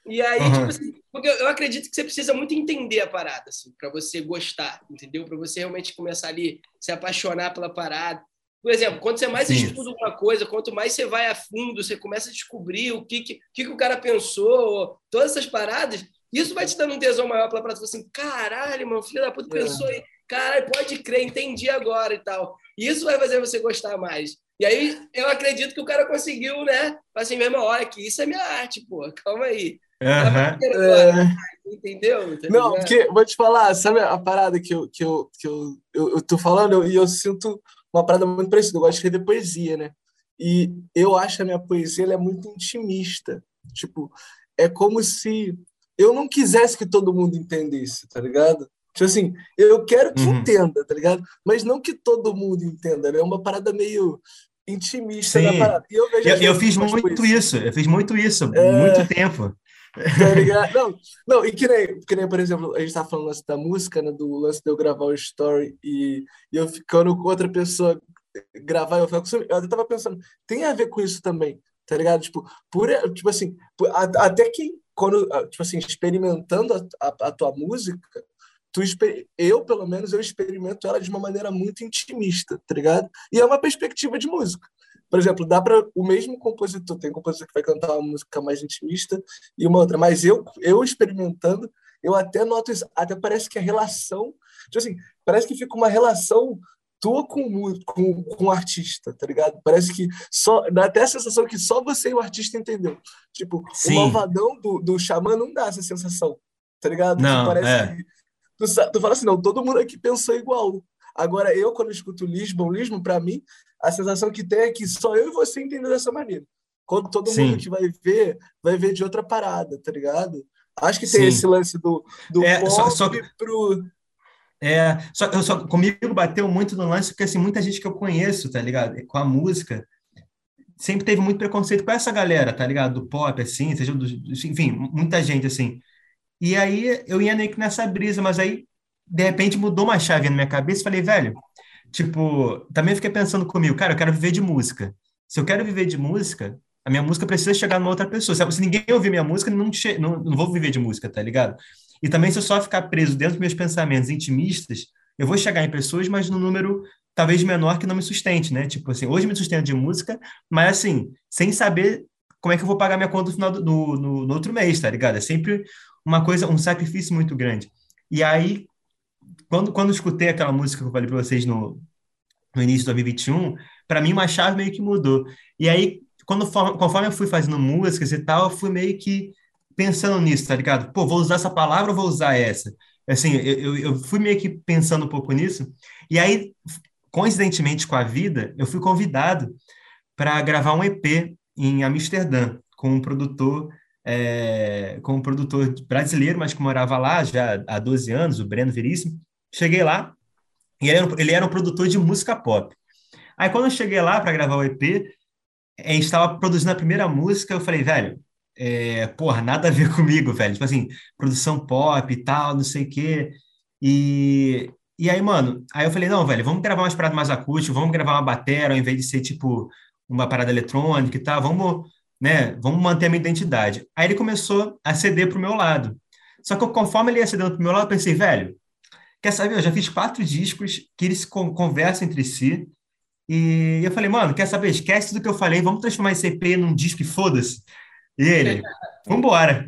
E aí, Uhum. tipo assim, porque eu acredito que você precisa muito entender a parada, assim, para você gostar, entendeu? Para você realmente começar ali, se apaixonar pela parada. Por exemplo, quanto você mais Sim. estuda uma coisa, quanto mais você vai a fundo, você começa a descobrir o que, que, o que, que o cara pensou, todas essas paradas, isso vai te dando um tesão maior pela parada. Você fala assim, caralho, mano, filho da puta É. pensou aí, caralho, pode crer, entendi agora e tal. Isso vai fazer você gostar mais. E aí, eu acredito que o cara conseguiu, né? Assim, mesmo, olha que isso é minha arte, pô, calma aí. Aham. É, Entendeu? Tá Não, porque, vou te falar, sabe a parada que eu, que eu, que eu, eu, eu tô falando e eu sinto uma parada muito parecida. Eu gosto de escrever poesia, né? E eu acho que a minha poesia ela é muito intimista. Tipo, é como se eu não quisesse que todo mundo entendesse, tá ligado? Tipo assim, eu quero que Uhum. entenda, tá ligado? Mas não que todo mundo entenda, né? É uma parada meio intimista da Sim. parada. E eu, vejo Eu, eu fiz muito isso, eu fiz muito isso, É. muito tempo. *laughs* Tá ligado? Não, não, e que nem, que nem, por exemplo, a gente tava falando lance da música, né? Do lance de eu gravar o story e, e eu ficando com outra pessoa gravar, eu, fico, eu até tava pensando, tem a ver com isso também, tá ligado? Tipo, por, tipo assim, por- até que quando, tipo assim, experimentando a, a, a tua música, tu, eu, pelo menos, eu experimento ela de uma maneira muito intimista, tá ligado? E é uma perspectiva de música. Por exemplo, dá para o mesmo compositor, tem um compositor que vai cantar uma música mais intimista e uma outra, mas eu, eu experimentando, eu até noto isso, até parece que a relação, tipo assim, parece que fica uma relação tua com, com, com o artista, tá ligado? Parece que só, dá até a sensação que só você e o artista entendeu. Tipo, Sim. o malvadão do, do Xamã não dá essa sensação, tá ligado? Não, Tipo, parece é. que tu, tu fala assim, não, todo mundo aqui pensou igual. Agora, eu, quando escuto Lisbon, Lisbon, pra mim, a sensação que tem é que só eu e você entendeu dessa maneira. quando todo Sim. mundo que vai ver, vai ver de outra parada, tá ligado? Acho que tem Sim. esse lance do, do É, pop só- só- pro. É, só, eu só, comigo bateu muito no lance, porque assim, muita gente que eu conheço, tá ligado? Com a música, sempre teve muito preconceito com essa galera, tá ligado? Do pop, assim, seja do- enfim, muita gente, assim. E aí eu ia meio que nessa brisa, mas aí, de repente, mudou uma chave na minha cabeça e falei, velho, tipo, também fiquei pensando comigo, cara, eu quero viver de música. Se eu quero viver de música, a minha música precisa chegar numa outra pessoa. Se ninguém ouvir minha música, não, não, não vou viver de música, tá ligado? E também, se eu só ficar preso dentro dos meus pensamentos intimistas, eu vou chegar em pessoas, mas num número talvez menor que não me sustente, né? Tipo assim, hoje me sustento de música, mas assim, sem saber como é que eu vou pagar minha conta no final do, no, no, no outro mês, tá ligado? É sempre uma coisa, um sacrifício muito grande. E aí, quando, quando escutei aquela música que eu falei para vocês no, no início de 2021, para mim uma chave meio que mudou. E aí, quando, for- conforme eu fui fazendo músicas e tal, eu fui meio que pensando nisso, tá ligado? Pô, vou usar essa palavra ou vou usar essa? Assim, eu, eu fui meio que pensando um pouco nisso. E aí, coincidentemente com a vida, eu fui convidado para gravar um EP em Amsterdã com um produtor é, com um produtor brasileiro, mas que morava lá já há 12 anos, o Breno Veríssimo. Cheguei lá e ele era, um- ele era um produtor de música pop. Aí quando eu cheguei lá para gravar o EP, a gente estava produzindo a primeira música, eu falei, velho, é, porra, nada a ver *laughs* comigo, velho. Tipo assim, produção pop e tal, não sei o quê. E, e aí, mano, aí eu falei, não, velho, vamos gravar umas paradas mais acústicas, vamos gravar uma bateria ao invés de ser, tipo, uma parada eletrônica e tal, vamos, né, vamos manter a minha identidade. Aí ele começou a ceder pro meu lado. Só que conforme ele ia cedendo pro meu lado, eu pensei, velho, quer saber, eu já fiz quatro discos que eles con- conversam entre si, e eu falei, mano, quer saber, esquece tudo que eu falei, vamos transformar esse EP num disco e foda-se. E ele, *laughs* vambora.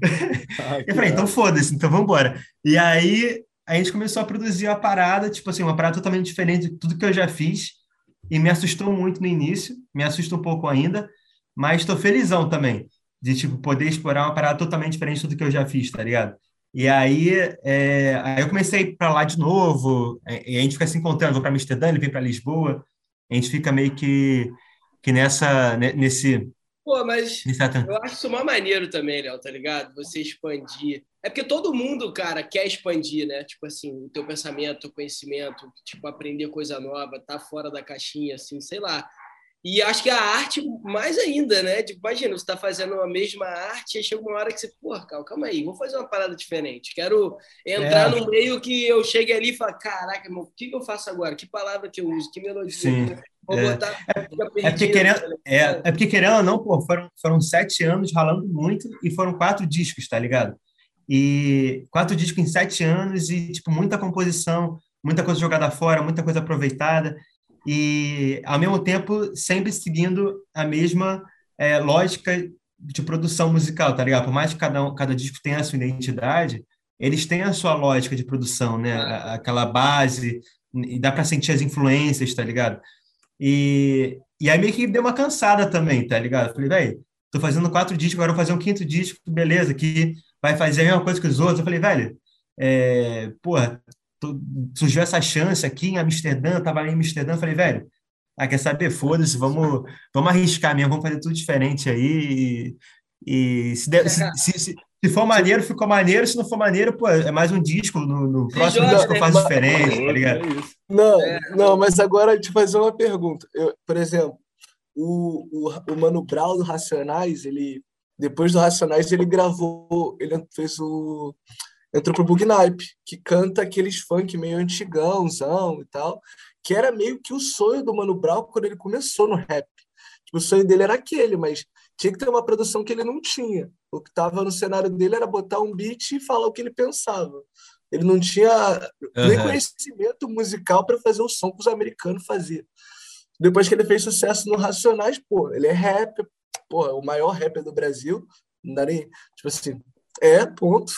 Eu falei, então foda-se, então vambora. E aí a gente começou a produzir uma parada, tipo assim, uma parada totalmente diferente de tudo que eu já fiz. E me assustou muito no início, me assusta um pouco ainda, mas estou felizão também de tipo poder explorar uma parada totalmente diferente tudo que eu já fiz, tá ligado? E aí, é, aí eu comecei para lá de novo, é, e a gente fica se encontrando, vou para Amsterdã, ele vem para Lisboa, a gente fica meio que, que nessa, ne- nesse, Pô, mas nesse eu acho isso uma maneiro também, Léo, tá ligado? Você expandir. É porque todo mundo, cara, quer expandir, né? Tipo assim, o teu pensamento, o conhecimento, tipo, aprender coisa nova, tá fora da caixinha, assim, sei lá. E acho que a arte, mais ainda, né? Tipo, imagina, você tá fazendo a mesma arte e chega uma hora que você, porra, calma, calma aí, vou fazer uma parada diferente. Quero entrar É. no meio que eu chegue ali e fale, caraca, irmão, o que, eu faço agora? Que palavra que eu uso? Que melodia? Sim. Vou É. botar. fica É porque, querendo, ligado? é, é porque querendo ou não, pô, foram, foram sete anos ralando muito e foram quatro discos, tá ligado? E quatro discos em sete anos e, tipo, muita composição, muita coisa jogada fora, muita coisa aproveitada e, ao mesmo tempo, sempre seguindo a mesma é, lógica de produção musical, tá ligado? Por mais que cada, um, cada disco tenha a sua identidade, eles têm a sua lógica de produção, né? A- Aquela base, e dá para sentir as influências, tá ligado? E, e aí meio que deu uma cansada também, tá ligado? Falei, velho, tô fazendo quatro discos, agora vou fazer um quinto disco, beleza, que vai fazer a mesma coisa que os outros. Eu falei, velho, é, porra, surgiu essa chance aqui em Amsterdã, eu tava ali em Amsterdã, falei, velho, ah, quer saber? Foda-se, vamos, vamos arriscar mesmo, vamos fazer tudo diferente aí. E, e se, der- se, se, se- se for maneiro, ficou maneiro. Se não for maneiro, pô, é mais um disco. No, no próximo joga, disco eu né? faço diferente, tá ligado? É isso. Não, É. não, mas agora te fazer uma pergunta. Eu, por exemplo, o, o, o Mano Brown do Racionais, ele depois do Racionais ele gravou, ele fez o entrou pro Bugnipe, que canta aqueles funk meio antigãozão e tal, que era meio que o sonho do Mano Brown quando ele começou no rap. Tipo, o sonho dele era aquele, mas tinha que ter uma produção que ele não tinha. O que estava no cenário dele era botar um beat e falar o que ele pensava. Ele não tinha nem Aham. conhecimento musical para fazer o som que os americanos faziam. Depois que ele fez sucesso no Racionais, pô, ele é rapper, pô, é o maior rapper do Brasil, não dá nem, tipo assim, é, ponto.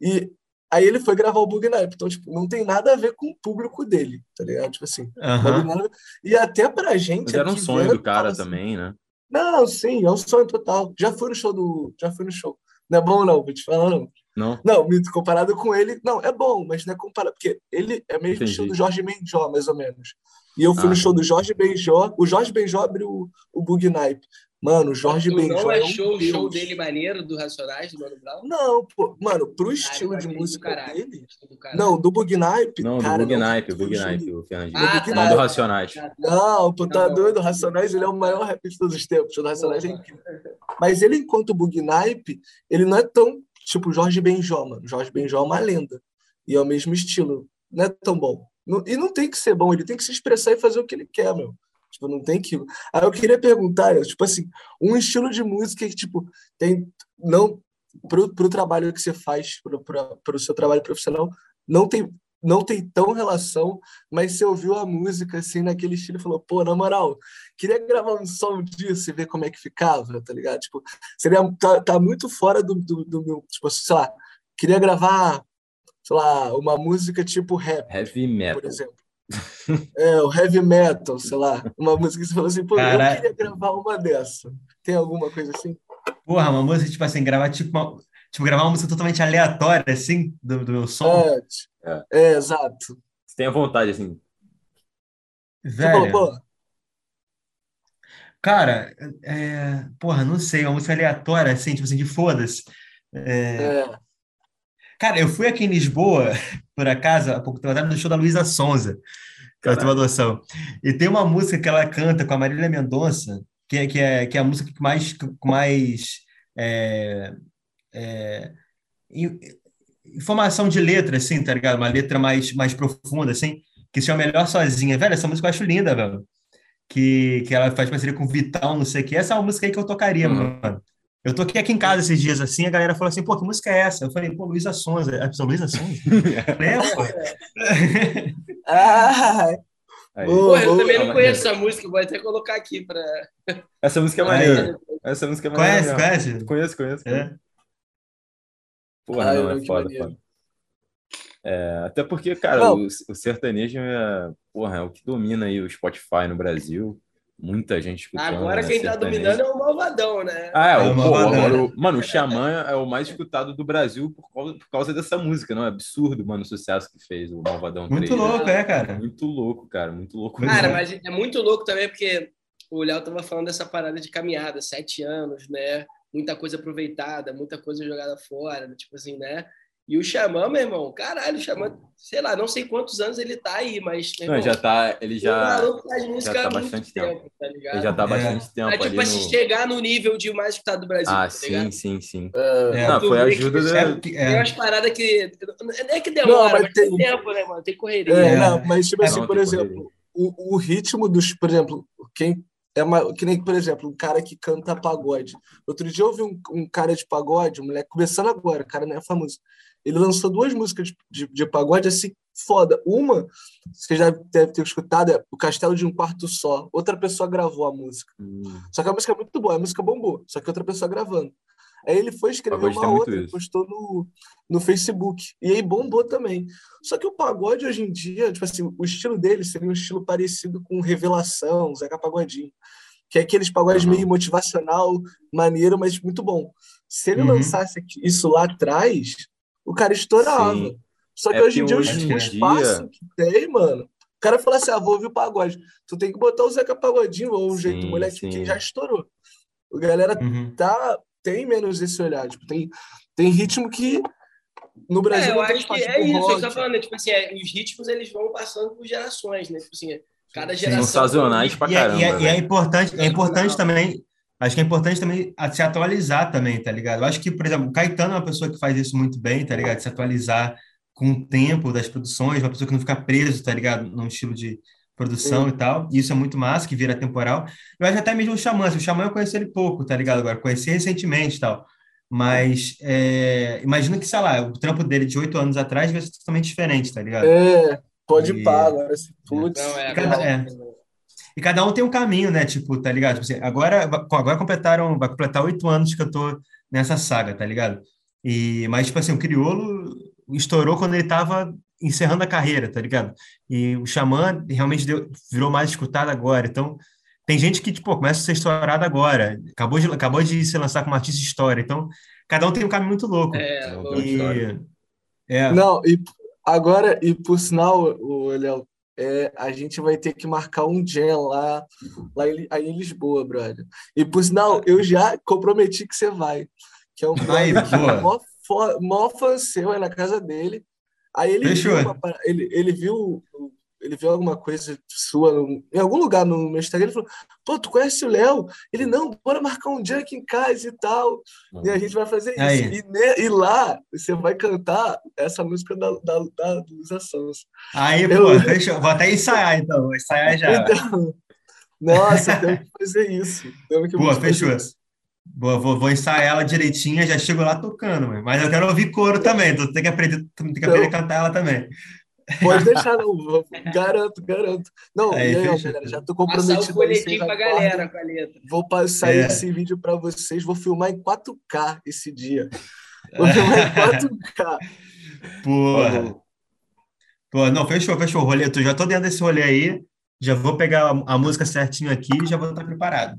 E aí ele foi gravar o Bug Night, então, tipo, não tem nada a ver com o público dele, tá ligado? Tipo assim, bagulho- e até pra gente Mas era um aqui sonho do cara assim, também, né? Não, sim, é um sonho total. Já fui no show do, já fui no show. Não é bom não, vou te falar não. Não? Não, mito, comparado com ele, não, é bom, mas não é comparado, porque ele é mesmo Entendi. estilo do Jorge Benjó, mais ou menos. E eu fui Ah, no show do Jorge Benjó, o Jorge Benjó abriu o, o Bug Night. Mano, o Jorge Benjol não é um achou o show dele maneiro do Racionais, do Mano Brown? Não, pô, mano, pro estilo de do música caralho, dele. do. Não, do Bugnipe. Não, do cara, Bug não, Nipe, o o Fernandinho. Ah, tá. Não do Racionais. Não, tu tá Tá doido, o Racionais ele é o maior rap de todos os tempos. O Racionais é incrível. Mas ele, enquanto Bugnipe, ele não é tão tipo Jorge Benjol, mano. Jorge Benjol é uma lenda. E é o mesmo estilo. Não é tão bom. E não tem que ser bom, ele tem que se expressar e fazer o que ele quer, meu. Tipo, não tem que. Aí eu queria perguntar, eu, tipo assim, um estilo de música que, tipo, tem. Não. Pro, pro trabalho que você faz, pro, pro, pro seu trabalho profissional, não tem, não tem tão relação, mas você ouviu a música assim, naquele estilo e falou, pô, na moral, queria gravar um som disso e ver como é que ficava, tá ligado? Tipo, seria. Tá, tá muito fora do, do, do meu. Tipo, sei lá, queria gravar, sei lá, uma música tipo rap Heavy por Metal. exemplo. É, o heavy metal, sei lá. Uma música que você falou assim, pô, Cara- eu queria gravar uma dessa. Tem alguma coisa assim? Porra, uma música, tipo assim, gravar tipo, uma, tipo, gravar uma música totalmente aleatória, assim, do, do meu som. É, É. é, exato. Você tem a vontade, assim. Você Velho, falou, pô, cara, é, porra, não sei, uma música aleatória, assim, tipo assim, de foda-se. É, é, Cara, eu fui aqui em Lisboa, *laughs* por acaso, há pouco tempo atrás, no show da Luísa Sonza, pra ter uma noção. E tem uma música que ela canta com a Marília Mendonça, que é, que é, que é a música que mais, que mais é, é, in- informação de letra, assim, tá ligado? Uma letra mais, mais profunda, assim, que se chama Melhor Sozinha. Velho, essa música eu acho linda, velho. Que, que ela faz parceria com o Vitão, não sei o que. Essa é uma música aí que eu tocaria, Uhum. mano. Eu toquei aqui em casa esses dias assim, a galera falou assim, pô, que música é essa? Eu falei, pô, Luísa Sonza. A pessoa, Luísa Sonza? Eu *laughs* falei, é, pô. *laughs* Ah. Porra, eu também não conheço essa música, vou até colocar aqui pra. Essa música é maneira. Essa música é maneira. Conhece, conhece? Conheço, conheço. É. Porra, Ai, não, é foda, foda. É, até porque, cara, o, o sertanejo é, porra, é o que domina aí o Spotify no Brasil. Muita gente escutando. Agora né, quem tá sertanejo. dominando é o Malvadão, né? Ah, é, É o, uma pô, agora o- mano, o Xamã é o mais escutado do Brasil por causa, por causa dessa música, não? É absurdo, mano, o sucesso que fez o Malvadão 3. Muito louco, é, cara. Muito louco, cara, muito louco. Cara, é. mas é muito louco também, porque o Léo tava falando dessa parada de caminhada, sete anos, né? Muita coisa aproveitada, muita coisa jogada fora, tipo assim, né? E o Xamã, meu irmão, caralho, o Xamã, sei lá, não sei quantos anos ele tá aí, mas. meu Não, irmão, já tá, ele já, faz música tá bastante tempo, tá ligado? ele já tá há É. bastante tempo ali tipo assim, no... chegar no nível de mais escutado do Brasil, Ah, tá sim, sim, sim. é. É. Não, foi a que ajuda isso da... É, que- Tem é. umas paradas que. Não é que Não, demora, mas mas tem tem- tempo, né, mano? Tem correria. É, É. não, mas tipo É, assim, não, por exemplo, o, o ritmo dos, por exemplo, quem é uma, que nem, por exemplo, um cara que canta pagode. Outro dia eu vi um, um cara de pagode, um moleque começando agora, o cara não é famoso. Ele lançou duas músicas de, de, de pagode assim, foda. Uma, você já deve ter escutado, é O Castelo de um Quarto Só. Outra pessoa gravou a música. Hum, Só que a música é muito boa, a música bombou, só que outra pessoa gravando. Aí ele foi escrever uma outra, postou no, no Facebook. E aí bombou também. Só que o pagode hoje em dia, tipo assim, o estilo dele seria um estilo parecido com Revelação, Zeca Pagodinho. Que é aqueles pagodes Aham. meio motivacional, maneiro, mas muito bom. Se ele Uhum. lançasse isso lá atrás, o cara estourava. Sim. Só que É hoje em dia, o hoje em o espaço dia- que tem, mano, o cara fala assim: ah, vou ouvir o pagode. Tu tem que botar o Zeca Pagodinho ou o Sim, jeito moleque sim. que já estourou. A galera Uhum. tá, tem menos esse olhar. Tipo, tem, tem ritmo que no É, Brasil eu não tem acho que espaço, é tipo isso, eu rock. tô falando, né? tipo assim, é, os ritmos eles vão passando por gerações, né? Tipo assim, cada geração. São sazonais pra E, é- caramba, e é, e é velho. importante, é importante também, acho que é importante também se atualizar também, tá ligado? Eu acho que, por exemplo, o Caetano é uma pessoa que faz isso muito bem, tá ligado? Se atualizar com o tempo das produções, uma pessoa que não fica preso, tá ligado? Num estilo de produção e tal. E isso é muito massa, que vira temporal. Eu acho até mesmo o Xamã, assim, o Xamã eu conheci ele pouco, tá ligado? Agora, conheci recentemente e tal. Mas é, imagina que, sei lá, o trampo dele de oito anos atrás vai ser totalmente diferente, tá ligado? É, pode E- agora se putz. Não, é, cada- é. E cada um tem um caminho, né? Tipo, tá ligado? Tipo assim, agora, agora completaram, vai completar oito anos que eu tô nessa saga, tá ligado? E, mas, tipo assim, o Criolo estourou quando ele tava encerrando a carreira, tá ligado? E o Xamã realmente deu- virou mais escutado agora. Então, tem gente que, tipo, começa a ser estourado agora. Acabou de, acabou de se lançar como artista de história. Então, cada um tem um caminho muito louco. É, história. E, é, Não, e agora, e por sinal, o Léo, é, a gente vai ter que marcar um jam lá, lá em, aí em Lisboa, brother. E por sinal, eu já comprometi que você vai. Que é um é mó, fã seu, é na casa dele. Aí ele Fechou. viu, ele, ele viu ele viu alguma coisa sua no- em algum lugar no meu Instagram, ele falou, pô, tu conhece o Léo? Ele, não, bora marcar um dia aqui em casa e tal. E a gente vai fazer isso. Aí. E, ne- e lá você vai cantar essa música da, da, da Luísa Sons. Aí, Eu- pô, fechou. Vou até ensaiar, então. Vou ensaiar já. Então, nossa, temos que fazer isso. Temos que fazer fechou. isso. Vou, vou, vou ensaiar ela direitinho, já chego lá tocando, mas eu quero ouvir coro também, então tem que aprender, tem que aprender a cantar ela também. Pode deixar, não. vou- Garanto, garanto. Não, Aí, aí, ó, fechou. galera, já tô Passar o comprometido. folhetim pra aguardem. galera com a letra. Vou passar É. esse vídeo para vocês. Vou filmar em 4K esse dia. Vou filmar em 4K. Porra. Pô, não, fechou, fechou. Rolê, tu já tô dentro desse rolê aí, já vou pegar a, a música certinho aqui e já vou estar preparado.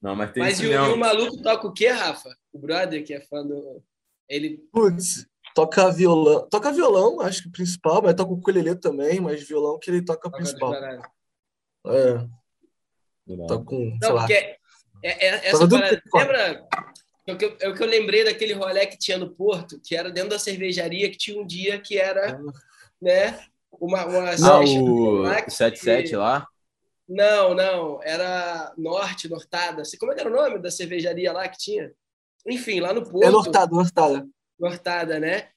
Não, mas tem Mas e o, e o maluco toca o quê, Rafa? O brother que é fã do. Ele. Putz, toca violão. Toca violão, acho que principal, mas toca o ukulele também, mas violão que ele toca toca principal. É, toca com, Não, lá. porque é, é- essa parada. principal. Lembra? É o, que eu, é o que eu lembrei daquele rolê que tinha no Porto, que era dentro da cervejaria, que tinha um dia que era, né? Uma, uma Ah, session lá o que- 77 lá? Não, não, era Norte, Nortada. Como é era o nome da cervejaria lá que tinha? Enfim, lá no Porto. É nortada, nortada. Nortada, né?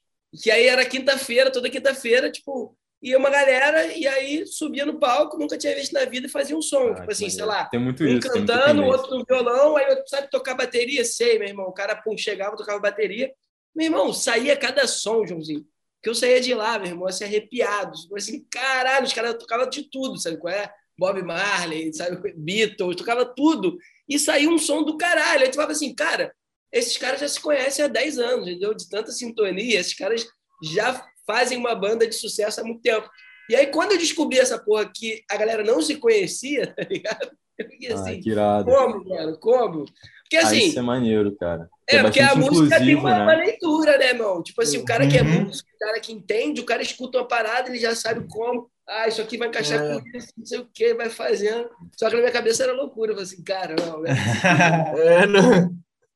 Que aí era quinta-feira, toda quinta-feira, tipo, ia uma galera e aí subia no palco, nunca tinha visto na vida e fazia um som. Ah, tipo assim, sei lá, Tem muito um isso. cantando, outro no violão, aí outro sabe tocar bateria? Sei, meu irmão. O cara pum, chegava, tocava bateria. Meu irmão, saía cada som, Joãozinho. Que eu saía de lá, meu irmão, assim, arrepiado. Tipo Assim, caralho, os caras tocavam de tudo, sabe qual é? Bob Marley, sabe? Beatles, tocava tudo. E saía um som do caralho. Aí tu falava assim, cara, esses caras já se conhecem há 10 anos, entendeu? De tanta sintonia, esses caras já fazem uma banda de sucesso há muito tempo. E aí, quando eu descobri essa porra que a galera não se conhecia, *laughs* tá ligado? Eu fiquei Ah, assim, que irado. como, mano? Como? Porque Ah, assim, isso é maneiro, cara. é, porque a música tem uma, né? uma leitura, né, irmão? Tipo assim, o cara que é Uhum. músico, o cara que entende, o cara escuta uma parada, ele já sabe como. Ah, isso aqui vai encaixar É. com isso, não sei o que, vai fazendo. Só que na minha cabeça era loucura. Eu falei assim, cara, não, né? *laughs* É, não.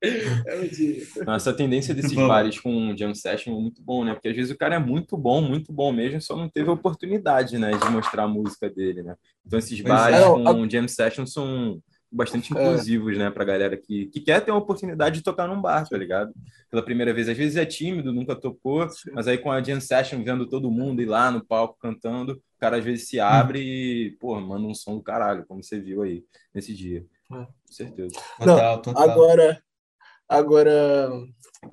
É. Não, Essa tendência desses Bom. bares com jam session é muito bom, né? Porque às vezes o cara é muito bom, muito bom mesmo, só não teve a oportunidade, né, de mostrar a música dele, né? Então esses Pois bares é. com jam session são bastante É. inclusivos, né, pra galera que, que quer ter uma oportunidade de tocar num bar, tá ligado? Pela primeira vez, às vezes é tímido, nunca tocou, mas aí com a jam session vendo todo mundo ir lá no palco cantando, o cara às vezes se abre e, pô, manda um som do caralho, como você viu aí nesse dia. É. Com certeza. Total, total. Agora, agora,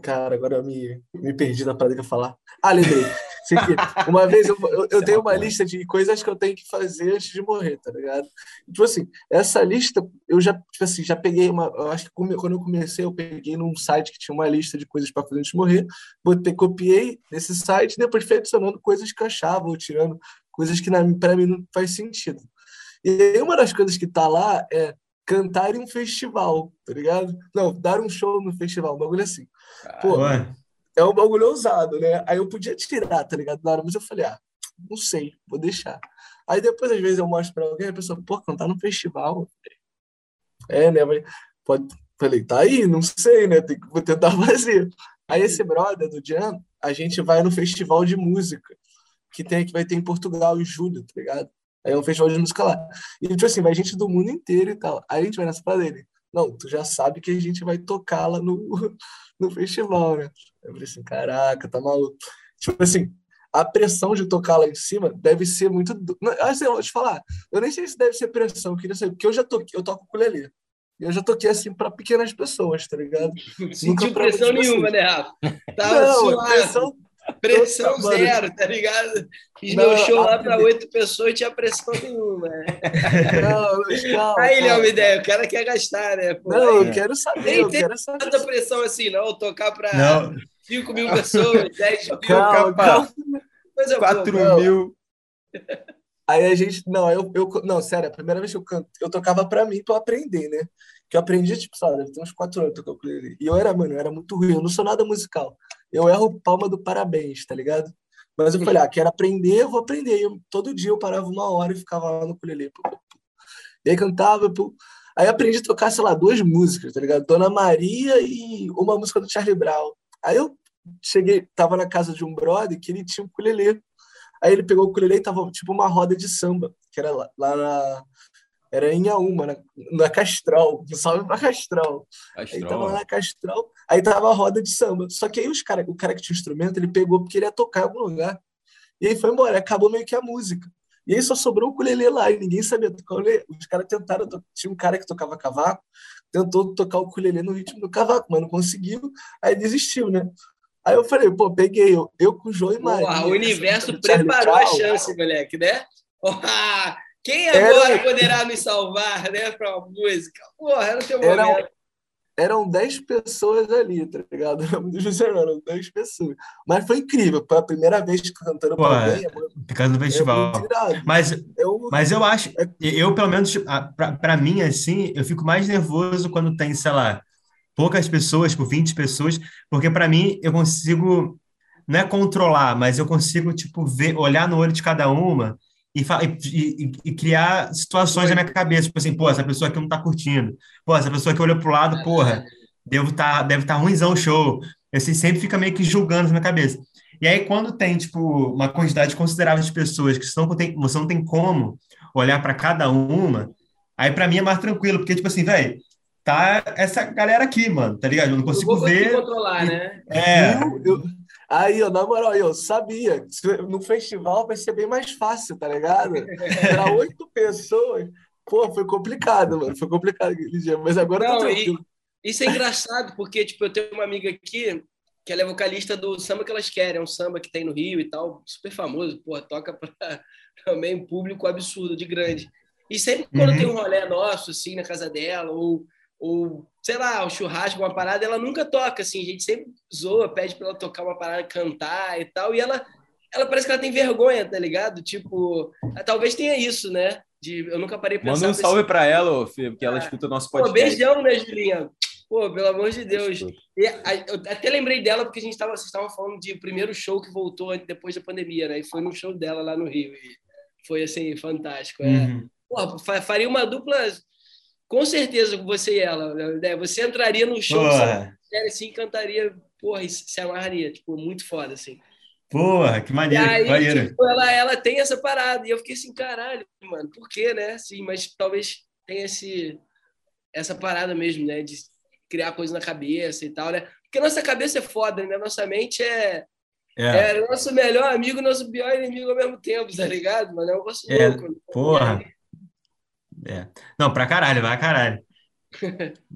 cara, agora eu me, me perdi na parada que eu falar. Ah, lembrei. Uma vez eu, eu, eu tenho uma lista de coisas que eu tenho que fazer antes de morrer, tá ligado? Tipo assim, essa lista eu já, tipo assim, já peguei uma. Eu acho que quando eu comecei, eu peguei num site que tinha uma lista de coisas para fazer antes de morrer, botei, copiei nesse site, depois fui adicionando coisas que eu achava, ou tirando coisas que para mim não faz sentido. E aí uma das coisas que tá lá é cantar em um festival, tá ligado? Não, dar um show no festival, um bagulho assim. Pô, é um bagulho ousado, né? Aí eu podia tirar, tá ligado? Na hora, mas eu falei, ah, não sei, vou deixar. Aí depois, às vezes, eu mostro pra alguém, a pessoa, pô, cantar no festival. É, né? Mas pode... Falei, tá aí, não sei, né? Tem que... Vou tentar *laughs* fazer. Aí esse brother do Jan, a gente vai no festival de música, que tem que vai ter em Portugal em julho, tá ligado? Aí é um festival de música lá. E, tipo assim, vai gente do mundo inteiro e tal. Aí a gente vai nessa pra dele. Não, tu já sabe que a gente vai tocar lá no, *laughs* no festival, né? Eu falei assim, caraca, tá maluco. Tipo assim, a pressão de tocar lá em cima deve ser muito. Assim, eu vou te falar, eu nem sei se deve ser pressão, eu queria saber, porque eu já toquei, eu toco ukulele. E eu já toquei assim para pequenas pessoas, tá ligado? Não *laughs* sentiu pressão nenhuma, pessoas. né, Rafa? *laughs* Não, suave. pressão. Pressão Total, mano. zero, tá ligado? Fiz Não, meu show lá pra oito pessoas e tinha pressão nenhuma. Não, calma, Aí, Léo, uma ideia, o cara quer gastar, né? Pô, Não, aí, eu quero saber, Nem eu tem quero saber. tanta pressão assim, não. Tocar pra não, 5 mil pessoas, *laughs* 10 mil, Calma, calma. coisa boa. 4 não. mil. Aí a gente, não, eu, eu, não, sério, a primeira vez que eu canto, eu tocava pra mim, pra eu aprender, né? Que eu aprendi, tipo, sabe, deve ter uns quatro anos que eu ukulele. E eu era, mano, eu era muito ruim, eu não sou nada musical. Eu erro palma do parabéns, tá ligado? Mas eu falei, ah, quero aprender, eu vou aprender. Eu, todo dia eu parava uma hora e ficava lá no ukulele. E aí cantava, pô. Aí aprendi a tocar, sei lá, duas músicas, tá ligado? Dona Maria e uma música do Charlie Brown. Aí eu cheguei, tava na casa de um brother que ele tinha um ukulele. Aí ele pegou o ukulele e tava tipo uma roda de samba, que era lá, lá na, era em Auma, na, na Castral. Um salve pra Castral. Castral. Aí tava lá na Castral, aí tava a roda de samba. Só que aí os cara, o cara que tinha o instrumento, ele pegou porque ele ia tocar em algum lugar. E aí foi embora, acabou meio que a música. E aí só sobrou o ukulele lá, e ninguém sabia tocar o ukulele. Os caras tentaram, tinha um cara que tocava cavaco, tentou tocar o ukulele no ritmo do cavaco, mas não conseguiu, aí desistiu, né? Aí eu falei, pô, peguei eu, eu com o João e Maria. o universo preparou a chance, moleque, né? *laughs* Quem agora era... poderá me salvar, né, para uma música? Porra, era o teu era... momento. Eram 10 pessoas ali, tá ligado? Eram 10 pessoas. Mas foi incrível, foi a primeira vez cantando para alguém. Ficando no festival. É mas, eu, mas eu acho, é eu pelo menos, tipo, para mim, assim, eu fico mais nervoso quando tem, sei lá, poucas pessoas, tipo 20 pessoas, porque para mim eu consigo, não é controlar, mas eu consigo, tipo, ver, olhar no olho de cada uma e, e, e, criar situações na minha cabeça, tipo assim, pô, essa pessoa aqui não tá curtindo, pô, essa pessoa que olhou pro lado, porra, devo tá, deve estar tá ruimzão o show. Assim, sempre fica meio que julgando na minha cabeça. E aí, quando tem, tipo, uma quantidade considerável de pessoas que você não tem, você não tem como olhar para cada uma, aí para mim é mais tranquilo, porque, tipo assim, velho, tá essa galera aqui, mano, tá ligado? Eu não consigo eu ver. controlar, né? É. Eu, eu, Aí, eu, na moral, eu sabia. No festival vai ser bem mais fácil, tá ligado? Para *laughs* oito pessoas. Pô, foi complicado, mano. Foi complicado aquele dia. Mas agora Não, tá tranquilo. Isso é engraçado, porque, tipo, eu tenho uma amiga aqui que ela é vocalista do Samba que Elas Querem. É um samba que tem no Rio e tal. Super famoso. Pô, toca para *laughs* também um público absurdo, de grande. E sempre quando uhum. tem um rolê nosso, assim, na casa dela, ou ou sei lá, o churrasco, uma parada, ela nunca toca, assim, a gente sempre zoa, pede para ela tocar uma parada, cantar e tal, e ela, ela parece que ela tem vergonha, tá ligado? Tipo, talvez tenha isso, né? De, eu nunca parei pra Manda um salve para ela, Fê, porque ela ah, escuta o nosso podcast. Pô, beijão, né, Julinha? Pô, pelo amor de Deus. E, eu até lembrei dela porque a gente tava, vocês estavam falando de primeiro show que voltou depois da pandemia, né? E foi no show dela lá no Rio. E foi, assim, fantástico. É. Uhum. Pô, faria uma dupla com certeza você e ela, né? Você entraria no show assim, cantaria, porra, se amarraria, tipo, muito foda, assim. Porra, que maneiro, aí, maneiro. Tipo, ela, ela tem essa parada, e eu fiquei assim, caralho, mano, por quê, né? Assim, mas talvez tenha esse, essa parada mesmo, né? De criar coisa na cabeça e tal, né? Porque nossa cabeça é foda, né? Nossa mente é, é. é nosso melhor amigo, nosso pior inimigo ao mesmo tempo, tá ligado? Mano, é um negócio é, louco. Porra. É. Não, pra caralho, vai caralho.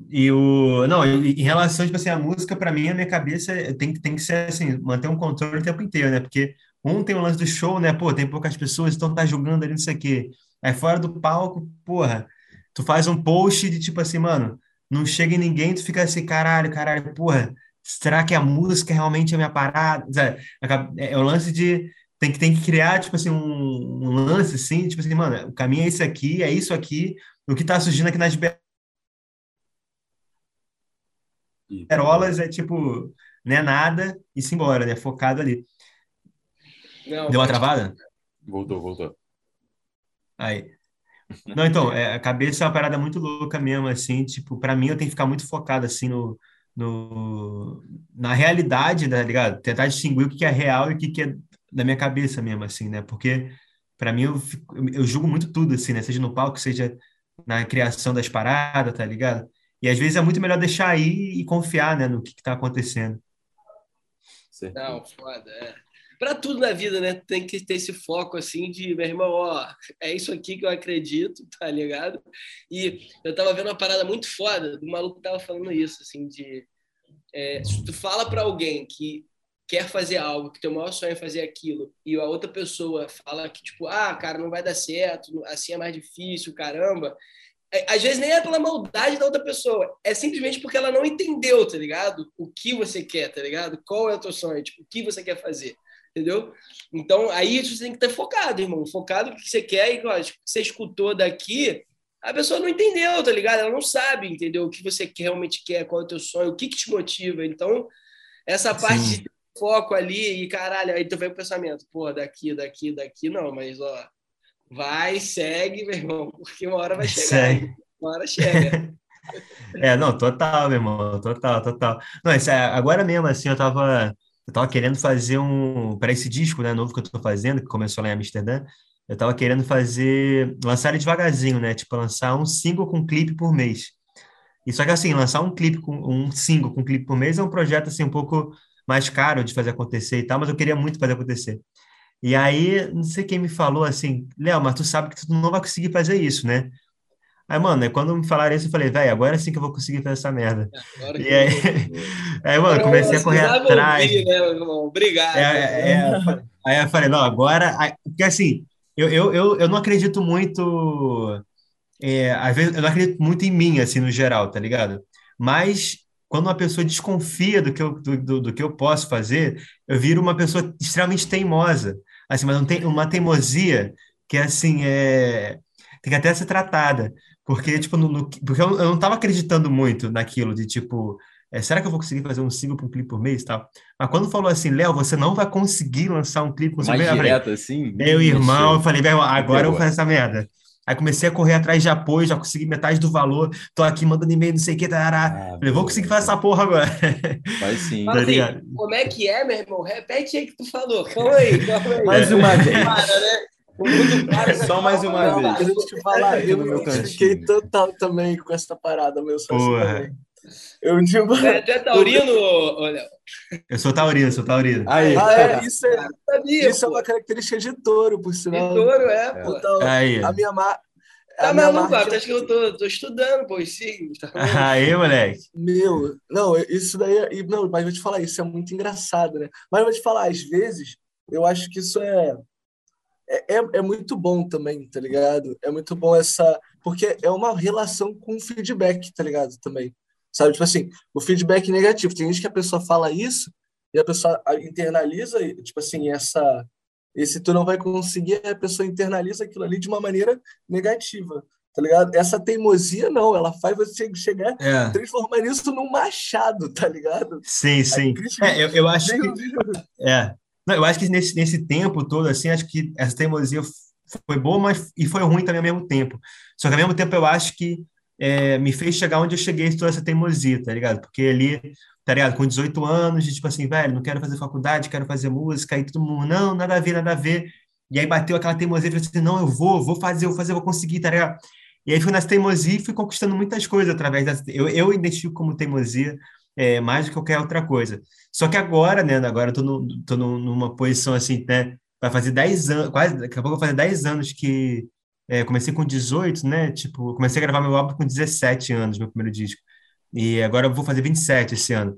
E o. Não, em relação, tipo assim, a música, para mim, a minha cabeça tem, tem que ser assim, manter um controle o tempo inteiro, né? Porque um tem o lance do show, né? Pô, tem poucas pessoas, então tá jogando ali, não sei o quê. Aí fora do palco, porra, tu faz um post de tipo assim, mano, não chega em ninguém, tu fica assim, caralho, caralho, porra, será que a música realmente é minha parada? É, é o lance de tem que, tem que criar, tipo assim, um, um, lance, assim, tipo assim, mano, o caminho é esse aqui, é isso aqui, o que tá surgindo aqui nas perolas é tipo, não é nada, e se embora, né? Focado ali. Não, Deu uma travada? Voltou, voltou. Aí. Não, então, é, a cabeça é uma parada muito louca mesmo, assim, tipo, para mim eu tenho que ficar muito focado, assim, no, no, na realidade, tá ligado? Tentar distinguir o que é real e o que é da minha cabeça mesmo, assim, né? Porque para mim eu, eu julgo muito tudo, assim, né? Seja no palco, seja na criação das paradas, tá ligado? E às vezes é muito melhor deixar aí e confiar, né, no que, que tá acontecendo. Não, foda, é. Pra tudo na vida, né? Tem que ter esse foco assim de, meu irmão, ó, é isso aqui que eu acredito, tá ligado? E eu tava vendo uma parada muito foda, do maluco que tava falando isso, assim, de. É, se tu fala para alguém que quer fazer algo, que teu maior sonho é fazer aquilo, e a outra pessoa fala que, tipo, ah, cara, não vai dar certo, assim é mais difícil, caramba. É, às vezes nem é pela maldade da outra pessoa, é simplesmente porque ela não entendeu, tá ligado? O que você quer, tá ligado? Qual é o teu sonho, tipo, o que você quer fazer, entendeu? Então, aí você tem que estar focado, irmão, focado no que você quer e, ó, você escutou daqui, a pessoa não entendeu, tá ligado? Ela não sabe, entendeu? O que você realmente quer, qual é o teu sonho, o que, que te motiva. Então, essa parte Sim. de foco ali e caralho, aí tu vem o pensamento, pô, daqui, daqui, daqui, não, mas ó, vai, segue, meu irmão, porque uma hora vai chegar. Segue. Uma hora chega. *laughs* é, não, total, meu irmão, total, total. Não, isso é, agora mesmo, assim, eu tava, eu tava querendo fazer um, para esse disco, né, novo que eu tô fazendo, que começou lá em Amsterdã, eu tava querendo fazer, lançar ele devagarzinho, né, tipo, lançar um single com clipe por mês. E só que, assim, lançar um clipe com, um single com clipe por mês é um projeto, assim, um pouco mais caro de fazer acontecer e tal, mas eu queria muito fazer acontecer. E aí, não sei quem me falou assim, Léo, mas tu sabe que tu não vai conseguir fazer isso, né? Aí, mano, quando me falaram isso, eu falei, velho, agora sim que eu vou conseguir fazer essa merda. Agora e aí, *laughs* aí, mano, comecei a correr atrás. Ouvir, né? Obrigado. É, é, é, aí eu falei, não, agora. Aí, porque assim, eu, eu, eu, eu não acredito muito. É, às vezes, eu não acredito muito em mim, assim, no geral, tá ligado? Mas quando uma pessoa desconfia do que eu, do, do, do, que eu posso fazer, eu viro uma pessoa extremamente teimosa. Assim, mas não tem uma teimosia que, assim, é, tem que até ser tratada. Porque, tipo, no, no porque eu, eu não estava acreditando muito naquilo de, tipo, é, será que eu vou conseguir fazer um single para um clipe por mês tal? Mas quando falou assim, Léo, você não vai conseguir lançar um clipe por mês. Mais direto, assim? Meu irmão, eu falei, agora eu vou fazer essa merda. Aí comecei a correr atrás de apoio, já consegui metade do valor. Tô aqui mandando e-mail, não sei o que. Tarará. Ah, Falei, vou conseguir fazer essa porra agora. Vai sim. Tá assim, como é que é, meu irmão? Repete aí que tu falou. Calma aí, calma aí. Mais uma vez. Para, né? Para, Só mais uma não, vez. Deixa eu te falar, eu me identifiquei total também com essa parada, meu sócio. Eu digo. É, tu é taurino, olha. Eu sou taurino, sou taurino. Aí. Ah, é, *laughs* isso é, sabia, isso é uma característica de touro, por sinal. De touro, é, pô. Então, aí. a minha marca. Tá maluco, marca... acho que eu tô, tô estudando, pô, sim. Tá *laughs* aí, moleque. Meu, não, isso daí. É, não, mas vou te falar, isso é muito engraçado, né? Mas vou te falar, às vezes, eu acho que isso é, é, é, é muito bom também, tá ligado? É muito bom essa. Porque é uma relação com feedback, tá ligado? Também. Sabe? Tipo assim, o feedback negativo. Tem gente que a pessoa fala isso e a pessoa internaliza, tipo assim, essa. Esse tu não vai conseguir, a pessoa internaliza aquilo ali de uma maneira negativa, tá ligado? Essa teimosia, não, ela faz você chegar, é. transformar isso num machado, tá ligado? Sim, sim. É, eu, eu acho que. É. Não, eu acho que nesse, nesse tempo todo, assim, acho que essa teimosia foi boa, mas e foi ruim também ao mesmo tempo. Só que ao mesmo tempo eu acho que é, me fez chegar onde eu cheguei toda essa teimosia, tá ligado? Porque ali, tá ligado? Com 18 anos, tipo assim, velho, não quero fazer faculdade, quero fazer música, aí todo mundo, não, nada a ver, nada a ver. E aí bateu aquela teimosia, falei assim, não, eu vou, vou fazer, vou fazer, vou conseguir, tá ligado? E aí fui nessa teimosia e fui conquistando muitas coisas através dessa. Eu, eu identifico como teimosia é, mais do que qualquer outra coisa. Só que agora, né, agora eu tô, no, tô numa posição assim, né, vai fazer 10 anos, quase, daqui a pouco vai fazer 10 anos que é, comecei com 18, né? Tipo, comecei a gravar meu álbum com 17 anos, meu primeiro disco. E agora eu vou fazer 27 esse ano.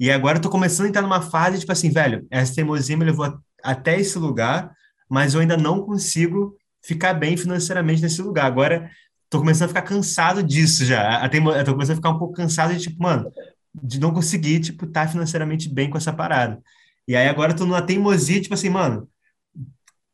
E agora eu tô começando a entrar numa fase, tipo assim, velho, essa teimosia me levou até esse lugar, mas eu ainda não consigo ficar bem financeiramente nesse lugar. Agora tô começando a ficar cansado disso já. A tô começando a ficar um pouco cansado de, tipo, mano, de não conseguir, tipo, estar tá financeiramente bem com essa parada. E aí agora eu tô numa teimosia, tipo assim, mano,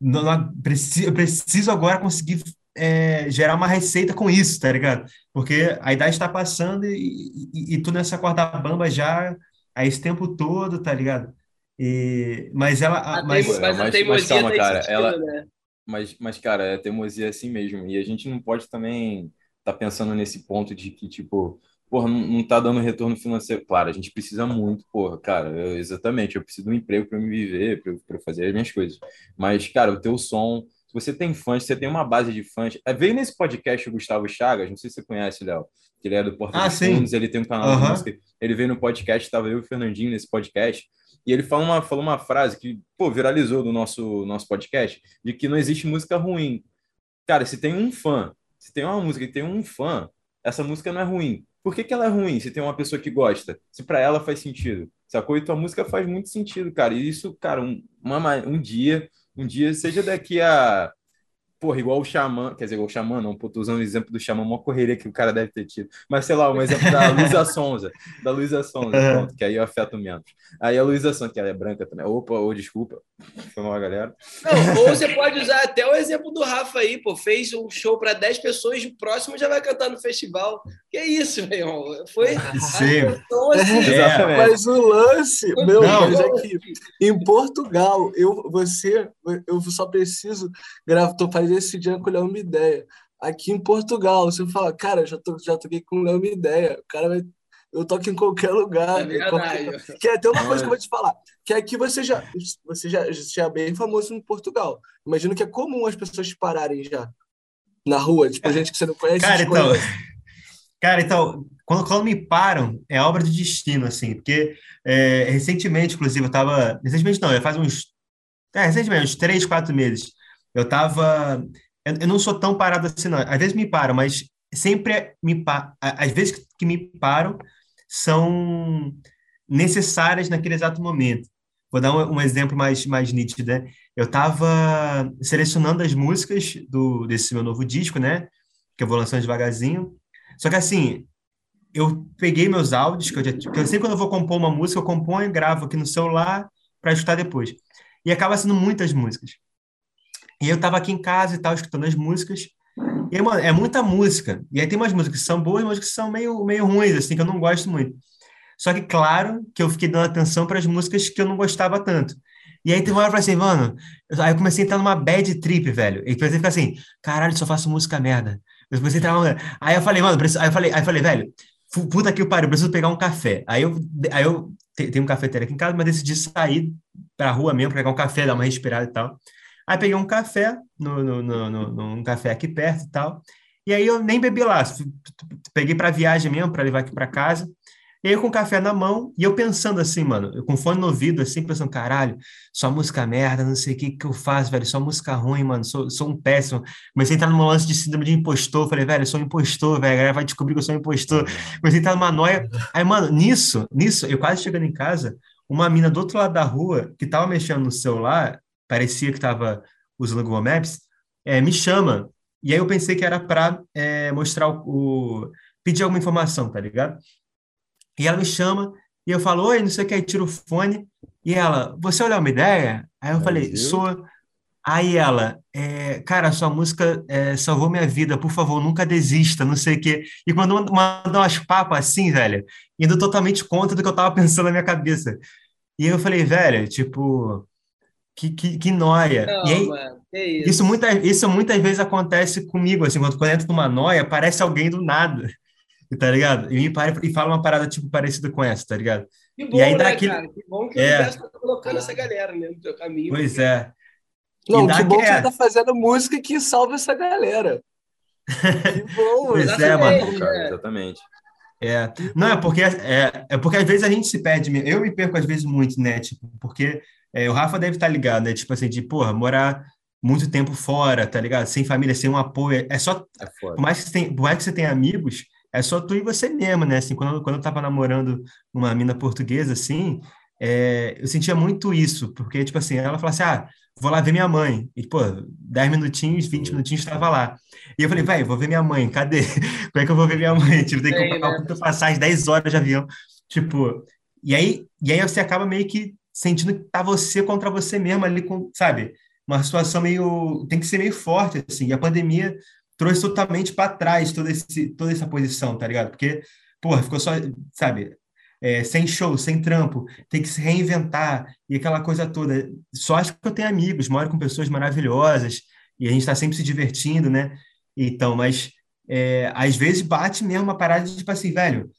não, não, preciso, eu preciso agora conseguir é, gerar uma receita com isso, tá ligado? Porque a idade está passando e, e, e tu nessa corda bamba já há esse tempo todo, tá ligado? E, mas ela. A mas, mas, mas, a teimosia mas, calma, cara, sentido, ela, né? mas, mas, cara, é teimosia assim mesmo. E a gente não pode também estar tá pensando nesse ponto de que, tipo, porra, não, não tá dando retorno financeiro. Claro, a gente precisa muito, porra, cara, eu, exatamente, eu preciso de um emprego para me viver, para fazer as minhas coisas. Mas, cara, o teu som, se você tem fãs, você tem uma base de fãs. É, veio nesse podcast o Gustavo Chagas, não sei se você conhece, Léo, que ele é do Porta ah, dos Fundos, ele tem um canal uhum. de música. Ele veio no podcast, estava eu e o Fernandinho nesse podcast. E ele falou uma, falou uma frase que, pô, viralizou do nosso, nosso podcast, de que não existe música ruim. Cara, se tem um fã, se tem uma música e tem um fã, essa música não é ruim por que, que ela é ruim se tem uma pessoa que gosta? Se para ela faz sentido, sacou? E tua música faz muito sentido, cara. E isso, cara, um, uma, um dia, um dia, seja daqui a porra, igual o Xamã, quer dizer, igual o Xamã, não, pô, tô usando o exemplo do Xamã, uma correria que o cara deve ter tido. Mas, sei lá, um exemplo da Luísa *laughs* Sonza, da Luísa Sonza, pronto, que aí eu afeto menos. Aí a Luísa Sonza, que ela é branca também. Opa, ou desculpa, foi mal, galera. Não, ou você *laughs* pode usar até o exemplo do Rafa aí, pô, fez um show para 10 pessoas, o próximo já vai cantar no festival. Que isso, meu Foi Sim. assim, É. Mas o lance, meu, Não. mas é que em Portugal, eu, você, eu só preciso gravar, tô fazendo esse dia com o Léo Ideia. Aqui em Portugal, você fala, cara, já, tô, já toquei com o Léo Ideia. O cara vai. Eu toco em qualquer lugar. É verdade. qualquer- Que é até uma coisa que eu vou te falar. Que aqui você já, você já, já é bem famoso em Portugal. Imagino que é comum as pessoas pararem já. Na rua, tipo, gente que você não conhece. Cara, então, conhece. cara, então quando, quando me param, é obra de destino, assim, porque é, recentemente, inclusive, eu tava. Recentemente não, faz uns. É, recentemente, uns três, quatro meses. Eu tava. Eu, eu não sou tão parado assim, não. Às vezes me param, mas sempre me param. Às vezes que me param são necessárias naquele exato momento. Vou dar um, um exemplo mais, mais nítido, né? Eu estava selecionando as músicas do, desse meu novo disco, né? Que eu vou lançando devagarzinho. Só que assim, eu peguei meus áudios, que eu, já, eu sempre quando eu vou compor uma música, eu componho gravo aqui no celular para escutar depois. E acaba sendo muitas músicas. E eu tava aqui em casa e tal, escutando as músicas. E mano, é muita música. E aí tem umas músicas que são boas e umas que são meio, meio ruins, assim, que eu não gosto muito. Só que, claro, que eu fiquei dando atenção para as músicas que eu não gostava tanto. E aí tem uma hora eu falei assim, mano, aí eu comecei a entrar numa bad trip, velho. E comecei a ficar assim, caralho, só faço música merda. Eu comecei a entrar numa... Aí eu falei, mano, preciso... aí eu falei, aí eu falei, velho, puta que pariu, preciso pegar um café. Aí eu, aí eu te- tenho um cafeteiro aqui em casa, mas decidi sair pra rua mesmo, pegar um café, dar uma respirada e tal. Aí peguei um café, no, no, no, no- num café aqui perto e tal. E aí eu nem bebi lá, peguei pra viagem mesmo, pra levar aqui pra casa. E eu com o café na mão, e eu pensando assim, mano, eu com fone no ouvido, assim, pensando, caralho, só música merda, não sei o que que eu faço, velho, só música ruim, mano, sou, sou um péssimo. Comecei a entrar numa lance de síndrome de impostor, falei, velho, eu sou um impostor, velho, a galera vai descobrir que eu sou um impostor. Comecei a entrar numa noia. Aí, mano, nisso, nisso, eu quase chegando em casa, uma mina do outro lado da rua, que tava mexendo no celular, parecia que tava usando Google Maps, é, me chama. E aí eu pensei que era para mostrar o, o- pedir alguma informação, tá ligado? E ela me chama e eu falo, oi, não sei o que, aí tiro o fone. E ela, você olhou uma ideia? Aí eu falei, Brasil. sou. Aí ela, é, cara, sua música é, salvou minha vida, por favor, nunca desista, não sei o quê. E quando mandou umas papas assim, velho, indo totalmente contra do que eu tava *laughs* pensando na minha cabeça. E eu falei, velho, tipo, que, que, que noia. Não, E aí, mano, que isso. isso, muita, isso muitas vezes acontece comigo, assim, quando, quando eu entro numa noia, aparece alguém do nada, *laughs* tá ligado? E me para e fala uma parada, tipo, parecida com essa, tá ligado? Que bom, E aí dá né, aquele- cara? Que bom que É. o universo tá colocando essa galera né, no teu caminho. Pois é. Não, que bom que é. você tá fazendo música que salva essa galera. Que *laughs* bom, Pois mano. é, mano. Não, cara, exatamente. É, não, é porque, é, é porque às vezes a gente se perde, eu me perco às vezes muito, né, tipo, porque é, o Rafa deve estar ligado, né, tipo assim, de, porra, morar muito tempo fora, tá ligado, sem família, sem um apoio, é só, É por mais que você tenha, por mais que você tenha amigos, é só tu e você mesmo, né, assim, quando, eu- quando eu tava namorando uma mina portuguesa, assim, é, eu sentia muito isso, porque, tipo assim, ela falava assim, ah, vou lá ver minha mãe, e, pô, 10 minutinhos, 20 minutinhos, estava lá, e eu falei, vai, vou ver minha mãe, cadê? *laughs* Como é que eu vou ver minha mãe? Tipo, tem que comprar né? passagem, 10 horas de avião. Tipo, e aí, e aí você acaba meio que sentindo que tá você contra você mesmo ali, com, sabe? Uma situação meio. Tem que ser meio forte, assim. E a pandemia trouxe totalmente para trás toda, esse, toda essa posição, tá ligado? Porque, porra, ficou só, sabe? É, sem show, sem trampo, tem que se reinventar e aquela coisa toda. Só acho que eu tenho amigos, moro com pessoas maravilhosas e a gente está sempre se divertindo, né? Então, mas é, às vezes bate mesmo uma parada de tipo assim, velho,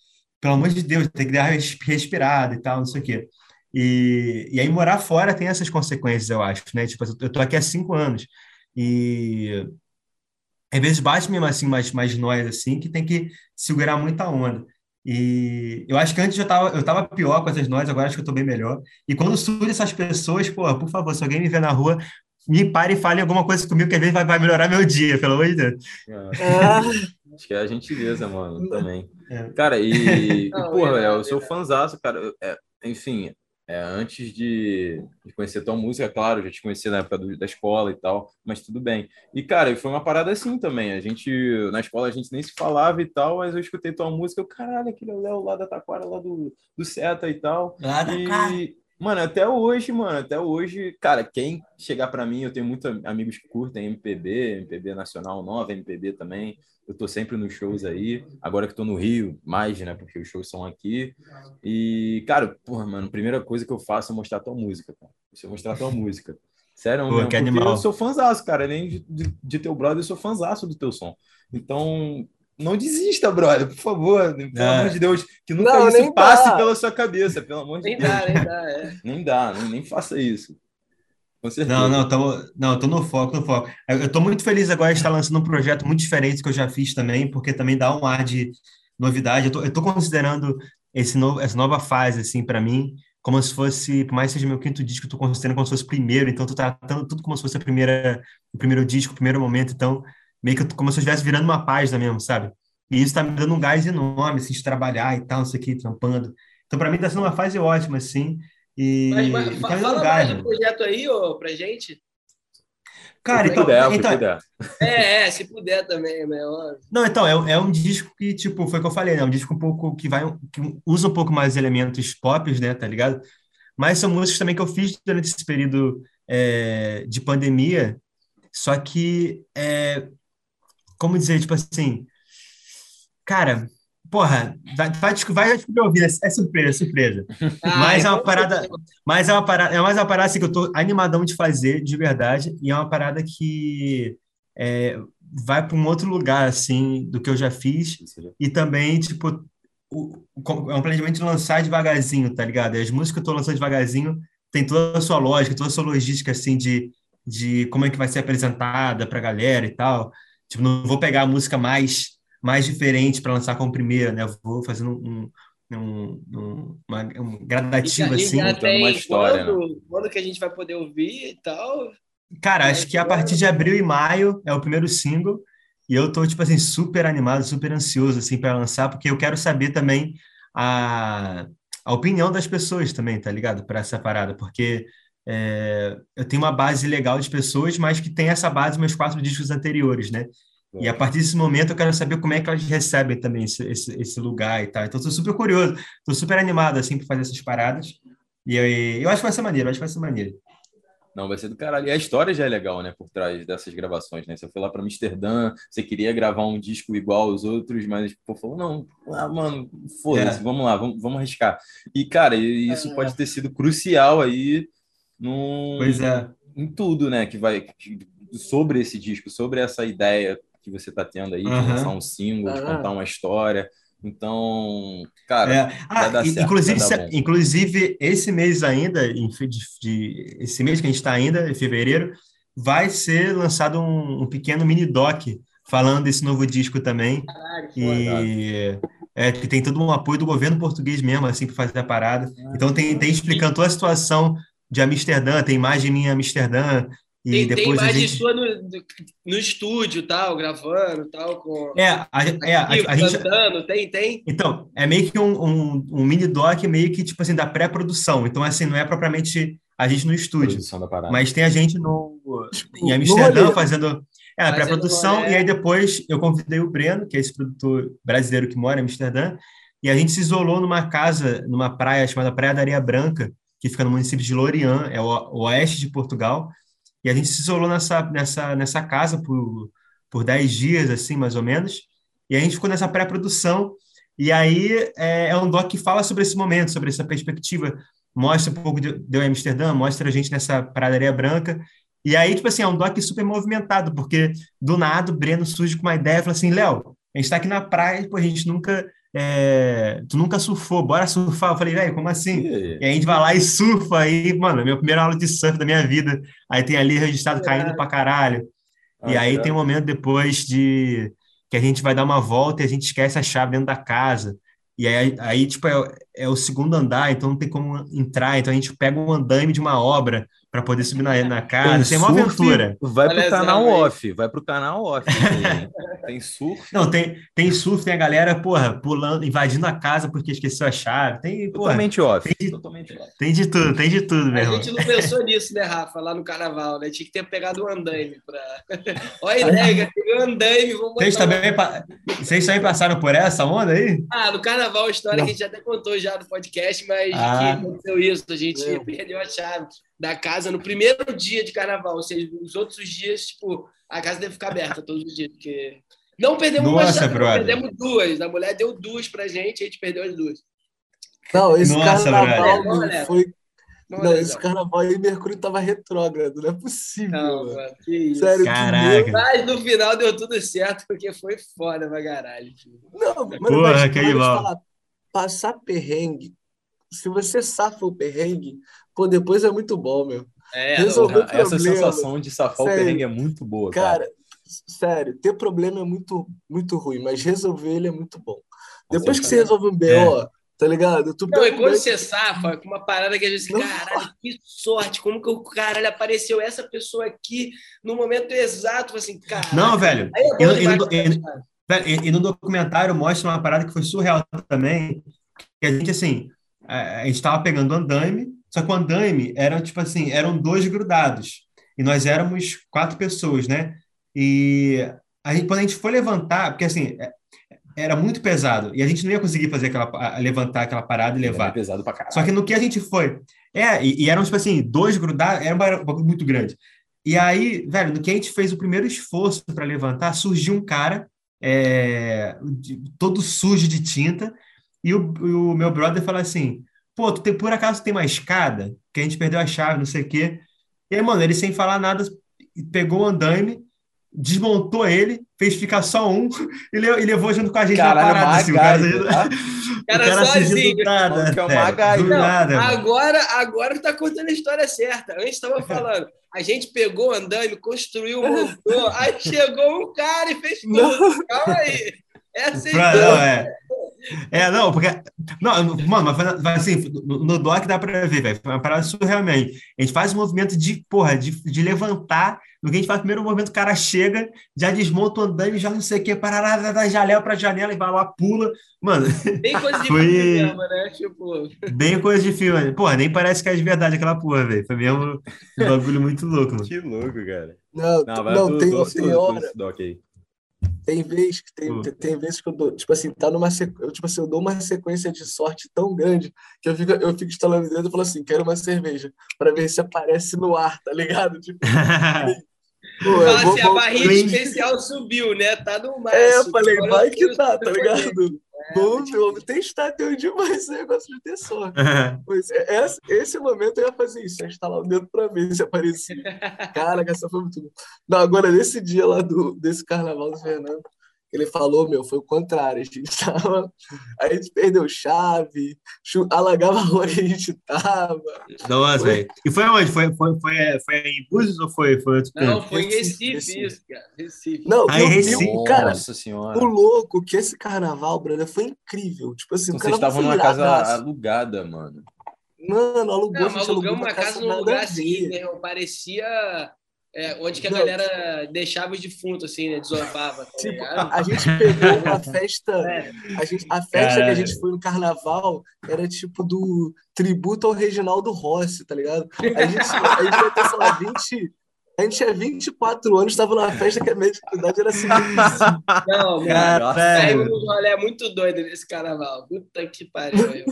pelo amor de Deus, tem que dar respirada e tal, não sei o quê. E, e aí morar fora tem essas consequências, eu acho, né? Tipo, eu tô aqui há cinco anos e às vezes bate mesmo assim, mais, mais nós, assim, que tem que segurar muita onda. E eu acho que antes eu tava, eu tava pior com essas nós, agora acho que eu tô bem melhor. E quando surgem essas pessoas, pô, por favor, se alguém me ver na rua, me pare e fale alguma coisa comigo, que às vezes vai, vai melhorar meu dia, pelo amor de Deus. É, Ah, acho que é a gentileza, mano, também. É. Cara, e, e porra, é, eu sou é. fãzaço, cara. é, enfim, É, antes de, de conhecer tua música, claro, já te conhecia na época do, da escola e tal, mas tudo bem. E, cara, foi uma parada assim também. A gente, na escola, a gente nem se falava e tal, mas eu escutei tua música, eu, caralho, aquele é o Léo lá da Taquara, lá do, do Seta e tal. Lá da e, Mano, até hoje, mano, até hoje, cara, quem chegar para mim, eu tenho muitos amigos que curtem MPB, MPB Nacional Nova, MPB também. Eu tô sempre nos shows aí. Agora que tô no Rio, mais, né? Porque os shows são aqui. E, cara, porra, mano, a primeira coisa que eu faço é mostrar tua música, cara. Você mostrar tua música. Sério, Pô, mesmo, eu sou fãzaço, cara. Além de, de, de teu brother, eu sou fãzaço do teu som. Então, não desista, brother, por favor. Pelo É. amor de Deus, que nunca Não, isso nem passe dá. pela sua cabeça, pelo amor de Nem Deus. dá, nem dá, é. *laughs* Nem dá, nem, nem faça isso. Com certeza. Não, não, tô, não, tô no foco, no foco. Eu, eu tô muito feliz agora de estar lançando um projeto muito diferente que eu já fiz também, porque também dá um ar de novidade. Eu tô, eu tô considerando esse novo, essa nova fase, assim, para mim, como se fosse, por mais que seja meu quinto disco, eu tô considerando como se fosse o primeiro, então eu tô tratando tudo como se fosse a primeira, o primeiro disco, o primeiro momento, então, meio que como se eu estivesse virando uma página mesmo, sabe? E isso tá me dando um gás enorme, assim, de trabalhar e tal, não sei o que, trampando. Então, para mim, tá sendo uma fase ótima, assim, e, Mas, mas e tá me dando fala gás, mais mano. do projeto aí, ô, pra gente. Cara, que então, puder, então, puder. É, é, se puder também, é melhor. Não, então, é, um- é um disco que, tipo, foi o que eu falei, né? Um disco um pouco que vai, que usa um pouco mais elementos pop, né? Tá ligado? Mas são músicas também que eu fiz durante esse período é, de pandemia, só que, é, como dizer, tipo assim, cara, porra, vai, vai, desco- vai descobrir ouvir, é, é surpresa, é surpresa. *laughs* Mas é uma então, parada- Mas é uma parada, é mais uma parada assim, que eu tô animadão de fazer, de verdade, e é uma parada que é, vai para um outro lugar, assim, do que eu já fiz, e também, tipo, o- é um planejamento de lançar devagarzinho, tá ligado? E as músicas que eu tô lançando devagarzinho tem toda a sua lógica, toda a sua logística, assim, de, de como é que vai ser apresentada pra galera e tal. Tipo, não vou pegar a música mais, mais diferente para lançar como primeira, né? Eu vou fazendo um, um, um, uma, um gradativo, E assim. tem uma história, né? quando, quando que a gente vai poder ouvir e tal. Cara, acho que a partir de abril e maio é o primeiro single, e eu tô, tipo assim, super animado, super ansioso, assim, para lançar, porque eu quero saber também a, a opinião das pessoas também, tá ligado? Para essa parada, porque é, eu tenho uma base legal de pessoas, mas que tem essa base meus quatro discos anteriores, né? E a partir desse momento eu quero saber como é que elas recebem também esse, esse, esse lugar e tal. Então, estou super curioso, estou super animado, assim, para fazer essas paradas. E aí, eu acho que vai ser maneiro, eu acho que vai ser maneiro. Não, vai ser do caralho. E a história já é legal, né, por trás dessas gravações, né? Você foi lá para Amsterdã, você queria gravar um disco igual aos outros, mas pô, falou, não, ah, mano, foda-se, É. vamos lá, vamos, vamos arriscar. E, cara, isso É. pode ter sido crucial aí num, Pois é. em tudo, né, que vai que- sobre esse disco, sobre essa ideia que você tá tendo aí de lançar um single, de Ah. contar uma história. Então, cara, É. vai Ah, dar certo, inclusive, vai dar se- bom. inclusive, esse mês ainda, em de, de- esse mês que a gente está ainda, em fevereiro, vai ser lançado um, um pequeno mini doc falando desse novo disco também. Caralho. E é, que tem todo um apoio do governo português mesmo, assim, para fazer a parada. Então tem, tem explicando toda a situação de Amsterdã, tem imagem minha em Amsterdã, e Tem, tem depois a imagem gente. sua no, no estúdio, tal, gravando, tal, com É, a, é, a, a gente. cantando, tem, tem. Então, é meio que um, um, um mini doc, meio que, tipo assim, da pré-produção. Então, assim, não é propriamente a gente no estúdio, mas tem a gente no, em no Amsterdã rolê. fazendo é, pré-produção, e aí depois eu convidei o Breno, que é esse produtor brasileiro que mora em Amsterdã, e a gente se isolou numa casa, numa praia chamada Praia da Areia Branca, que fica no município de Lorient, é o, oeste de Portugal, e a gente se isolou nessa, nessa, nessa casa por, por 10 dias, assim, mais ou menos, e a gente ficou nessa pré-produção, e aí é, é um doc que fala sobre esse momento, sobre essa perspectiva, mostra um pouco de, de Amsterdã, mostra a gente nessa Praia Branca, e aí, tipo assim, é um doc super movimentado, porque do nada o Breno surge com uma ideia, fala assim, Léo, a gente tá aqui na praia, pô, a gente nunca, é, tu nunca surfou, bora surfar. Eu falei, velho, como assim? E- aí a gente vai lá e surfa aí, mano, minha primeira aula de surf da minha vida. Aí tem ali registrado Caralho. caindo pra caralho. E Ah, aí legal. tem um momento depois de que a gente vai dar uma volta e a gente esquece a chave dentro da casa. E aí, aí tipo, é, é o segundo andar, então não tem como entrar. Então a gente pega um andaime de uma obra para poder subir na, na casa. Tem, uma aventura. Vai pro canal off, vai pro canal off. tem surf. Não, tem, tem surf, tem a galera, porra, pulando, invadindo a casa porque esqueceu a chave. Tem, porra, Totalmente off. Tem de, Totalmente off. Tem de tudo, tem de tudo, meu A gente não pensou nisso, né, Rafa, lá no carnaval, né? Tinha que ter pegado o um andaime pra. *laughs* Olha a ideia, peguei o andaime, vamos Vocês também, Vocês também passaram por essa onda aí? Ah, no carnaval, a história não. que a gente até contou já no podcast, mas ah. que aconteceu isso, a gente Meu. perdeu a chave da casa no primeiro dia de carnaval, ou seja, os outros dias, tipo, a casa deve ficar aberta todos os dias, porque não perdemos Nossa, uma chave, perdemos duas. A mulher deu duas pra gente, a gente perdeu as duas. Não, esse Nossa, carnaval brother. foi. Não, não esse carnaval aí Mercúrio tava retrógrado, não é possível. Não, mano, que isso. Sério, Caraca. Mas no final deu tudo certo, porque foi foda pra caralho. Não, mas, Porra, mas, que falar, passar perrengue, se você safa o perrengue, pô, depois é muito bom, meu. É, Resolver essa sensação de safar sério, o perrengue é muito boa, cara. cara. Sério, ter problema é muito, muito ruim, mas resolver ele é muito bom. Depois que você resolve um BO, é. tá ligado? Tu não, e quando você safa com uma parada que a gente caralho, que sorte, como que o caralho apareceu essa pessoa aqui no momento exato, assim, cara. Não, velho. É e, no, e, no documentário mostra uma parada que foi surreal também, que a gente, assim, a gente estava pegando andaime, só que o andaime era tipo assim, eram dois grudados. E nós éramos quatro pessoas, né? E a gente, quando a gente foi levantar, porque assim, é, era muito pesado, e a gente não ia conseguir fazer aquela, levantar aquela parada e levar. Era pesado pra caralho. Só que no que a gente foi. É, e, e eram, tipo assim, dois grudados, era um bagulho muito grande. E aí, velho, no que a gente fez o primeiro esforço para levantar, surgiu um cara é, todo sujo de tinta, e o, o meu brother falou assim: pô, tu tem, por acaso tem uma escada? Que a gente perdeu a chave, não sei o quê. E aí, mano, ele sem falar nada, pegou o andaime, desmontou ele, fez ficar só um *laughs* e levou junto com a gente Caralho, na parada. Assim, o cara, tá? *laughs* cara, cara sozinho. Nada, que é o Não, nada, agora, agora tá contando a história certa. Antes estava *laughs* falando, a gente pegou o andaime, construiu, montou, aí chegou um cara e fez tudo. Calma aí. Essa é, é, não, porque. Não, mano, mas assim, no, no doc dá pra ver, velho. Foi uma parada surrealmente. A gente faz um movimento de, porra, de, de levantar. No que a gente faz o primeiro movimento, o cara chega, já desmonta o andando, já não sei o que, parará, da janela pra janela e vai lá, pula. Mano. Bem coisa de *laughs* foi... filme mesmo, né? Tipo. Bem coisa de filme. Porra, nem parece que é de verdade aquela porra, velho. Foi mesmo um bagulho muito louco, mano. Que louco, cara. Não, não, não tem, tem hora. Doc aí. Tem vezes que tem, tem, tem, vezes que eu dou, tipo assim, tá numa eu, tipo assim, eu dou uma sequência de sorte tão grande que eu fico, eu fico instalando dentro e falo assim, quero uma cerveja, para ver se aparece no ar, tá ligado? Tipo, *laughs* Pô, Nossa, vou, a barriga especial subiu, né? Tá no máximo. É, eu falei, vai que tá, tá ligado? Vamos, vamos testar até um dia mais esse negócio de ter sorte. *laughs* pois é, esse, esse momento eu ia fazer isso, ia instalar o dedo pra ver se aparecia. *laughs* Caraca, essa foi muito. Não, agora, nesse dia lá do, desse carnaval do Fernando, ele falou, meu, foi o contrário. A gente *laughs* tava. A gente perdeu chave, alagava a rua que a gente tava. Nossa, velho. E foi onde? Foi, foi, foi, foi em Búzios ou foi, foi outro Não, foi em Recife, Recife, isso, cara. Recife. Não, Aí, Recife. cara, Nossa senhora. O louco que esse carnaval, brother, foi incrível. Tipo assim, então, vocês estavam numa casa alugada, mano. Mano, alugou, Não, a gente alugou uma casa num lugar assim, né? Parecia é, onde que a não. galera deixava o defunto, assim, né? Desovava. Tá tipo, a, gente pegou *laughs* uma festa. É. A, gente, a festa que a gente foi no carnaval era tipo do tributo ao Reginaldo Rossi, tá ligado? A gente, a gente ia ter, sei lá, 20. A gente tinha 24 anos, estava numa festa que a média de idade era assim. Não, mano. É um rolê muito doido nesse carnaval. Puta que pariu.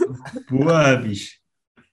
Boa, bicho.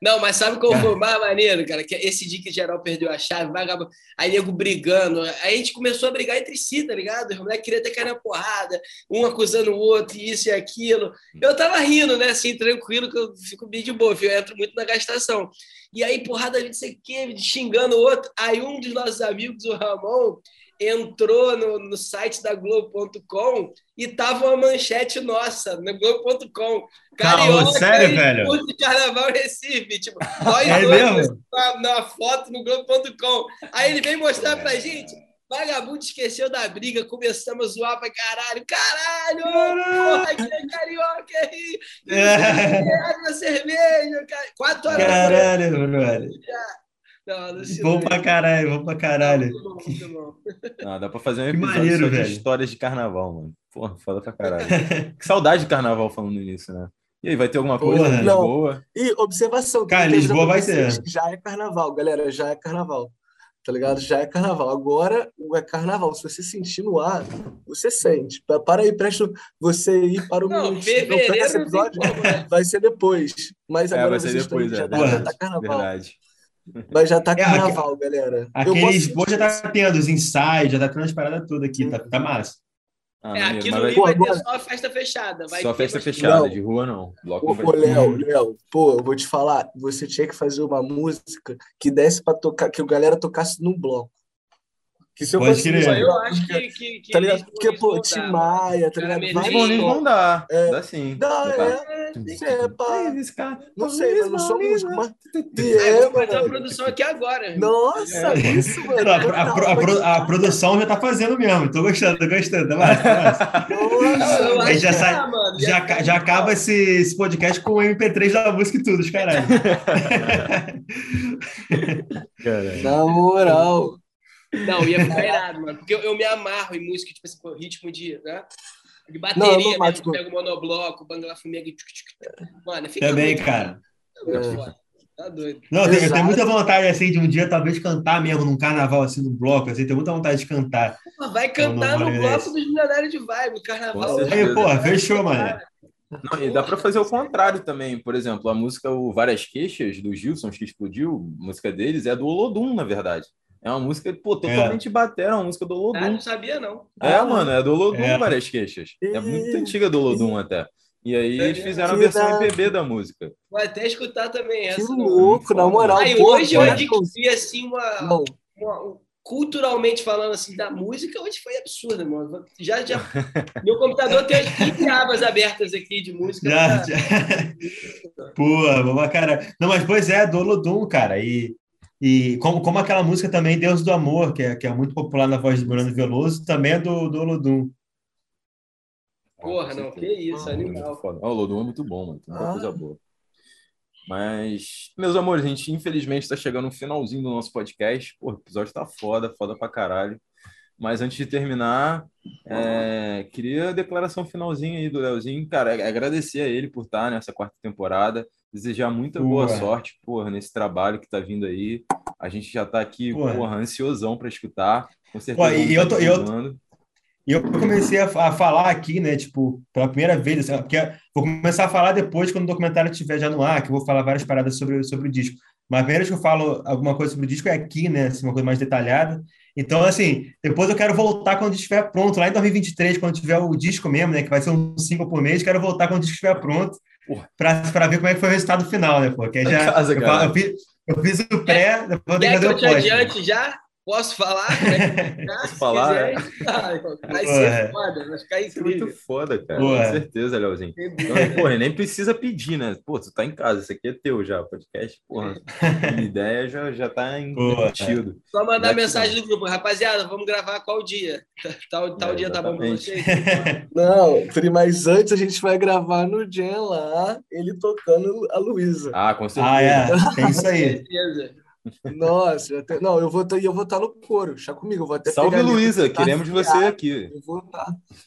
Não, mas sabe qual foi o *laughs* mais maneiro, cara? Que esse dia que geral perdeu a chave, vagabundo, aí nego brigando. Aí a gente começou a brigar entre si, tá ligado? Os moleques queriam ter cara na porrada, um acusando o outro, isso e aquilo. Eu tava rindo, né? Assim, tranquilo, que eu fico bem de boa, eu entro muito na gastação. E aí, porrada, não sei o quê, xingando o outro. Aí um dos nossos amigos, o Ramon, entrou no, no site da Globo.com e tava uma manchete nossa no Globo.com. Carioca sério, velho? de Carnaval Recife. Tipo, *laughs* nós é dois na, na, foto no Globo.com. Aí ele vem mostrar pra gente. Vagabundo esqueceu da briga, começamos a zoar pra caralho. Caralho! Porra, que é carioca aí! É. cerveja! Quatro horas Caralho, brother. Não, alucinante. Bom pra caralho, bom pra caralho. Muito bom, muito bom. Ah, dá pra fazer um episódio maneiro, só de velho. histórias de carnaval, mano. Porra, foda pra caralho. *laughs* que saudade de carnaval falando nisso, né? E aí, vai ter alguma coisa Porra. em Não. Lisboa? E observação. Cara, Lisboa vai ter. Já é carnaval, galera, já é carnaval. Tá ligado? Já é carnaval. Agora é carnaval. Se você sentir no ar, você sente. Pa- Para aí, presta você ir para o Não, minuto. fevereiro esse não episódio como, né? vai ser depois. Mas É, agora vai ser vocês depois, estão, é. já, tá, já tá carnaval. Verdade. Mas já tá É, carnaval, galera. Eu Aqui em posso Lisboa já tá tendo os ensaios, já tá tendo as paradas todas aqui, tá, tá massa. Ah, É, aqui no Rio vai Pô, ter só festa fechada. Vai Só festa fechada, Não. de rua não. Bloco Ô, não vai ô, ter. Léo, Léo, pô, eu vou te falar, você tinha que fazer uma música que desse pra tocar, que o galera tocasse num bloco. Que se eu Pode fosse crer. Eu acho que, que, que Tá ligado? Porque, pô, mudar, Tim. Maia, tá ligado? Vai só. não dá. É. Dá sim. Dá, é. É, pá. Não sei, mas não sou músico, mas. *laughs* E É, é, vou fazer uma mano. produção aqui agora. Nossa, isso, mano. A, a- a- a pro- a produção já tá fazendo mesmo, tô gostando, tô gostando, tá tá. Nossa, acho já sai-. Já, já acaba esse, esse podcast com o MP3 da música e tudo, os caralho. Caralho. *laughs* na moral. Não, ia ficar *laughs* irado, mano. Porque eu, eu me amarro em música, tipo assim, pô, ritmo de, né? De bateria não mesmo, mato com- pega o monobloco, bangla fumiga e... Mano, fica Também, muito- cara. muito É. foda. Tá doido. Não, eu tenho, eu tenho Exato. muita vontade, assim, de um dia talvez cantar mesmo num carnaval, assim, num bloco, assim, tenho muita vontade de cantar. Pô, Vai Não, cantar no vale bloco dos milionários de vibe, no carnaval. Aí, porra, fechou, mano. Não, e dá pra fazer o contrário também. Por exemplo, a música o Várias Queixas, do Gilson, que explodiu, a música deles, é do Olodum, na verdade. É uma música, pô, totalmente batera, uma música do Ah, Olodum. não sabia, não. É, mano, é do Olodum, É. Várias Queixas. É muito E- antiga do Olodum até. E aí eles fizeram a Que versão da- MPB da música. Vou até escutar também Que essa. não. louco, na moral. Aí pô, hoje eu adquiri, assim, uma, Não, uma- culturalmente falando assim da música hoje foi absurda, mano. Já, já... *laughs* Meu computador tem as 15 abas abertas aqui de música. Já, pra- já. *laughs* Pô, vamos cara. Não, mas pois é, do Olodum, cara. E, e como, como aquela música também, Deus do Amor, que é, que é muito popular na voz do Bruno Veloso, também é do, do Olodum. Porra, não, que isso, É muito animal. foda. Ah, o Olodum é muito bom, mano. Tem muita Ah. coisa boa. Mas, meus amores, a gente infelizmente está chegando no finalzinho do nosso podcast. Pô, o episódio tá foda, foda pra caralho. Mas antes de terminar, é, queria a declaração finalzinha aí do Leozinho. Cara, agradecer a ele por estar nessa quarta temporada. Desejar muita boa Porra. sorte, porra, nesse trabalho que tá vindo aí. A gente já tá aqui, Porra. porra, ansiosão para escutar. Com certeza. Pô, e vamos eu tá tô- eu- eu comecei a, a falar aqui, né, tipo, pela primeira vez, assim, porque vou começar a falar depois, quando o documentário estiver já no ar, que eu vou falar várias paradas sobre, sobre o disco. Mas a primeira vez que eu falo alguma coisa sobre o disco é aqui, né, assim, uma coisa mais detalhada. Então, assim, depois eu quero voltar quando estiver pronto, lá em 2023, quando tiver o disco mesmo, né, que vai ser um single por mês, quero voltar quando o disco estiver pronto, Porra. Para ver como é que foi o resultado final, né, porque Tá em já casa, eu, eu fiz, eu fiz o pré, depois eu tenho Quer que que fazer eu o pós. né? adiante já? Posso falar? *laughs* Posso falar, Vai Porra. ser foda, vai ficar é muito incrível. foda, cara. Porra. Com certeza, Leozinho. Então, porra, nem precisa pedir, né? Pô, tu tá em casa, isso aqui é teu já, podcast, porra. A ideia já, já tá embutido. Só mandar Gratidão. mensagem no grupo, rapaziada, vamos gravar qual dia? *laughs* Tal, tal É, dia tá bom pra vocês? *laughs* não, mas antes a gente vai gravar no Jam lá, ele tocando a Luísa. Ah, com certeza. Ah, é, tem isso Com aí. certeza. Nossa, eu até- não, eu vou estar eu vou tá no coro, deixa comigo, eu vou até Salve, Luísa, tá queremos você afiado, aqui. Eu vou estar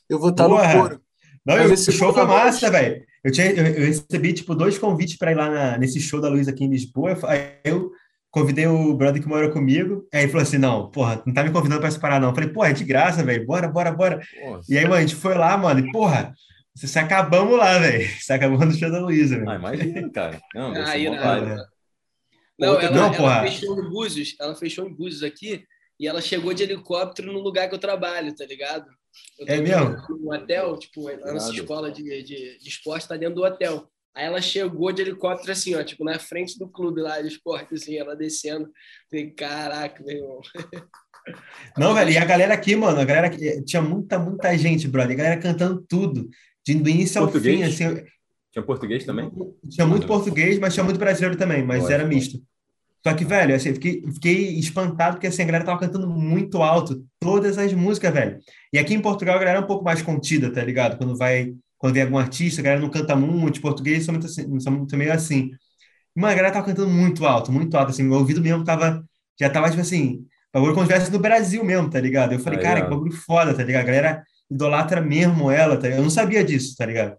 eu vou tá no coro. Não, Mas e o esse show foi massa, velho. Eu, tinha, eu, eu recebi, tipo, dois convites para ir lá na- nesse show da Luísa aqui em Lisboa. Eu Aí eu convidei o brother que mora comigo. Aí ele falou assim: não, porra, não tá me convidando para essa parada, não. Eu falei, porra, é de graça, velho. Bora, bora, bora. Pô, E aí, mano, a gente foi lá, mano, e porra, se, se acabamos lá, velho. Se acabamos no show da Luísa, velho. ah, imagina, cara. Não, Ah, uma irado. vibe. Não, Outra- ela, Não, ela fechou em Búzios, ela fechou em Búzios aqui e ela chegou de helicóptero no lugar que eu trabalho, tá ligado? Eu É mesmo? No hotel, tipo, a nossa Irado. escola de, de, de esporte tá dentro do hotel. Aí ela chegou de helicóptero assim, ó, tipo, na frente do clube lá de esporte, assim, ela descendo. Falei, caraca, meu irmão. *laughs* Não, velho, e a galera aqui, mano, a galera aqui, tinha muita, muita gente, brother. A galera cantando tudo, de, do início ao Português? fim, assim. Tinha português também? Tinha muito português, mas tinha muito brasileiro também, mas era misto. Só que, velho, assim, eu fiquei, fiquei espantado porque assim, a galera tava cantando muito alto todas as músicas, velho. E aqui em Portugal a galera é um pouco mais contida, tá ligado? Quando vai, quando vem algum artista, a galera não canta muito, português são muito assim, são muito meio assim. Mano, a galera tava cantando muito alto, muito alto, assim, meu ouvido mesmo tava, já tava, tipo assim, bagulho como se estivesse no Brasil mesmo, tá ligado? Eu falei, cara, ó. que bagulho foda, tá ligado? A galera idolatra mesmo ela, tá ligado? Eu não sabia disso, tá ligado?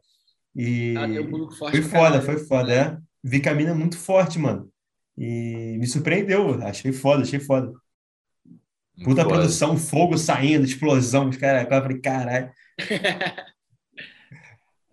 E Ah, um forte foi foda, foi foda, é. Vi que a mina é muito forte, mano. E me surpreendeu, achei foda, achei foda. Puta Foda. produção, fogo saindo, explosão, os caras, eu falei, caralho. *laughs*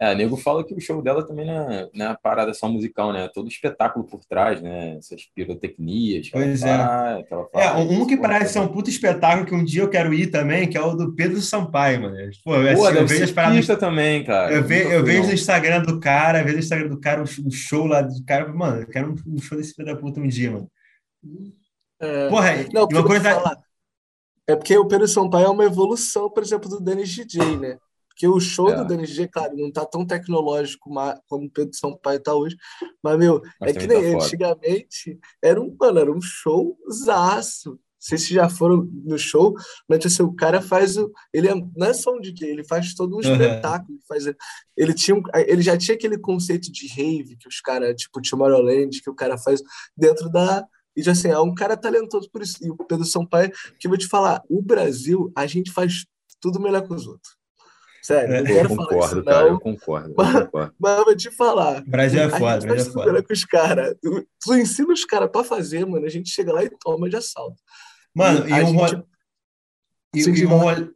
É, nego fala que o show dela também não é, não é uma parada só musical, né? Todo espetáculo por trás, né? Essas pirotecnias Pois é. ela É, faz, um que parece ser um puta espetáculo que um dia eu quero ir também, que é o do Pedro Sampaio, mano. Pô, eu, Pô, assim, eu vejo as paradas. também, cara. Eu, ve, eu vejo no Instagram do cara, eu vejo no Instagram do cara um um show lá do cara. Mano, eu quero um- show desse filho da puta um dia, mano. É, Porra, Não, uma coisa. falar, é porque o Pedro Sampaio é uma evolução, por exemplo, do Dennis DJ, né? Porque o show É. do Dennis DJ, claro, não tá tão tecnológico como o Pedro Sampaio tá hoje, mas, meu, Mas é que também nem tá antigamente era um, mano, era um showzaço. Não sei se já foram no show, mas tipo assim, o cara faz o. Ele é, não é só um DJ, ele faz todo um Aham. espetáculo. ele Faz, ele, tinha ele já tinha aquele conceito de rave que os caras, tipo Tomorrowland, que o cara faz dentro da. E já assim, é um cara talentoso por isso. E o Pedro Sampaio, que eu vou te falar, o Brasil, a gente faz tudo melhor que os outros. Sério, É. não Pô, quero eu falar concordo, isso, cara. não. Eu concordo, eu Mas- concordo. Mas eu vou te falar. Brasil é A foda, gente Brasil é foda. que os caras. Tu, tu ensina os caras pra fazer, mano. A gente chega lá e toma de assalto. Mano, e a um gente- rolê. E, e um rolê...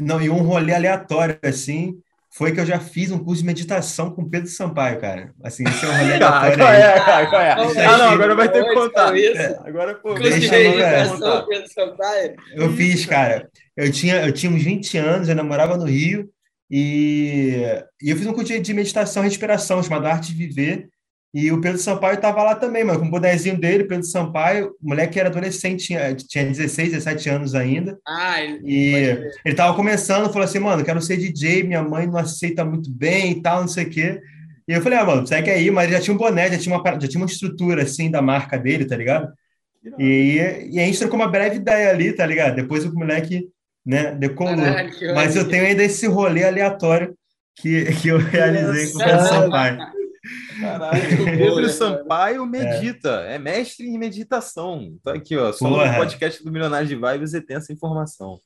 Não, e um rolê aleatório, assim, foi que eu já fiz um curso de meditação com Pedro Sampaio, cara. Assim, esse é um rolê Ah, *laughs* aleatório qual é, cara? Qual é? *laughs* Ah, não, agora vai ter que contar. isso? É, Agora, pô, Curso Deixa de eu ver. meditação, Pedro Sampaio. Eu fiz, cara. Eu tinha, eu tinha uns 20 anos, eu namorava no Rio, e, e eu fiz um curso de meditação e respiração, chamado Arte de Viver, e o Pedro Sampaio estava lá também, mano, com o bonezinho dele, Pedro Sampaio, o moleque era adolescente, tinha, tinha 16, 17 anos ainda, Ah, ele- e ele tava começando, falou assim, mano, quero ser DJ, minha mãe não aceita muito bem e tal, não sei o quê. E eu falei, ah, mano, segue aí, mas ele já tinha um boné, já tinha uma, já tinha uma estrutura, assim, da marca dele, tá ligado? E, e a gente trocou uma breve ideia ali, tá ligado? Depois o moleque, né, decolou. Caralho, que Mas eu tenho ainda esse rolê aleatório que, que eu realizei com o Pedro. Sampaio. Caralho, *laughs* bom, Pedro Sampaio medita, é. mestre em meditação. Tá aqui, ó. Só Porra. no podcast do Milionário de Vibes você tem essa informação.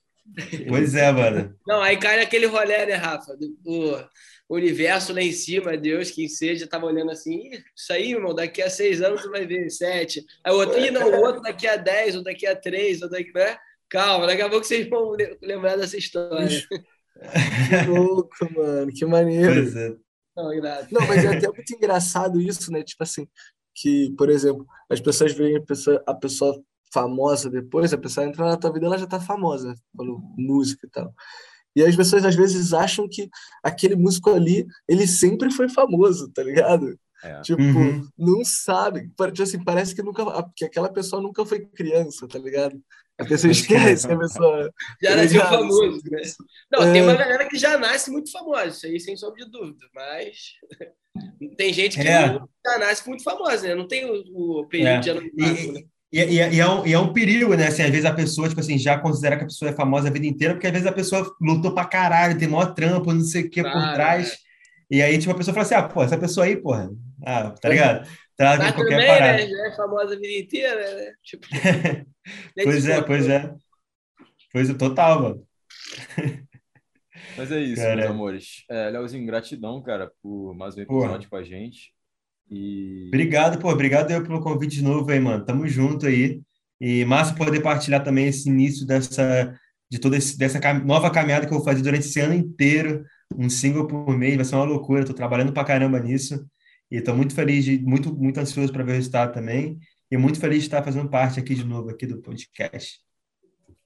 Pois é, mano. Não, aí cai naquele rolê, né, Rafa? Do, do universo lá em cima, Deus, quem seja, tava olhando assim, "Ih, isso aí, irmão, daqui a seis anos tu vai ver sete. Aí o outro, não, o outro daqui a dez, ou daqui a três, ou daqui, né? Calma, daqui a pouco vocês vão le- lembrar dessa história. Que louco, mano. Que maneiro. Pois é. Não, mas é até muito engraçado isso, né? Tipo assim, que, por exemplo, as pessoas veem a pessoa, a pessoa famosa depois, a pessoa entra na tua vida, ela já tá famosa, falando música e tal. E as pessoas às vezes acham que aquele músico ali, ele sempre foi famoso, tá ligado? É. Tipo, Uhum. não sabe. Tipo assim, parece que nunca, que aquela pessoa nunca foi criança, tá ligado? A pessoa Pode crer. esquece que a pessoa. Já nasceu famoso, né? Não, É. tem uma galera que já nasce muito famosa, isso aí sem sombra de dúvida, mas *laughs* tem gente que É. já nasce muito famosa, né? Não tem o, o período É. de anonimato, né? E, e, e, é um, e é um perigo, né? Assim, às vezes a pessoa, tipo assim, já considera que a pessoa é famosa a vida inteira, porque às vezes a pessoa lutou pra caralho, tem maior trampo, não sei o que por Claro, trás. E aí, tipo, a pessoa fala assim, ah, pô, essa pessoa aí, porra, ah, tá ligado? Traz Mas qualquer também, parada. né? Já é famosa a vida inteira, né? Tipo, *laughs* Pois é, pois é. Pois é, total, mano. Mas é isso, Cara. meus amores. É, Leozinho, gratidão, cara, por mais um Porra. episódio com a gente. E Obrigado, pô, obrigado eu pelo convite de novo aí, mano. Tamo junto aí. E massa poder partilhar também esse início dessa, de toda esse, dessa cam- nova caminhada que eu vou fazer durante esse ano inteiro. Um single por mês, vai ser uma loucura. Tô trabalhando pra caramba nisso. E tô muito feliz, de, muito, muito ansioso para ver o resultado também. E muito feliz de estar fazendo parte aqui de novo aqui do podcast.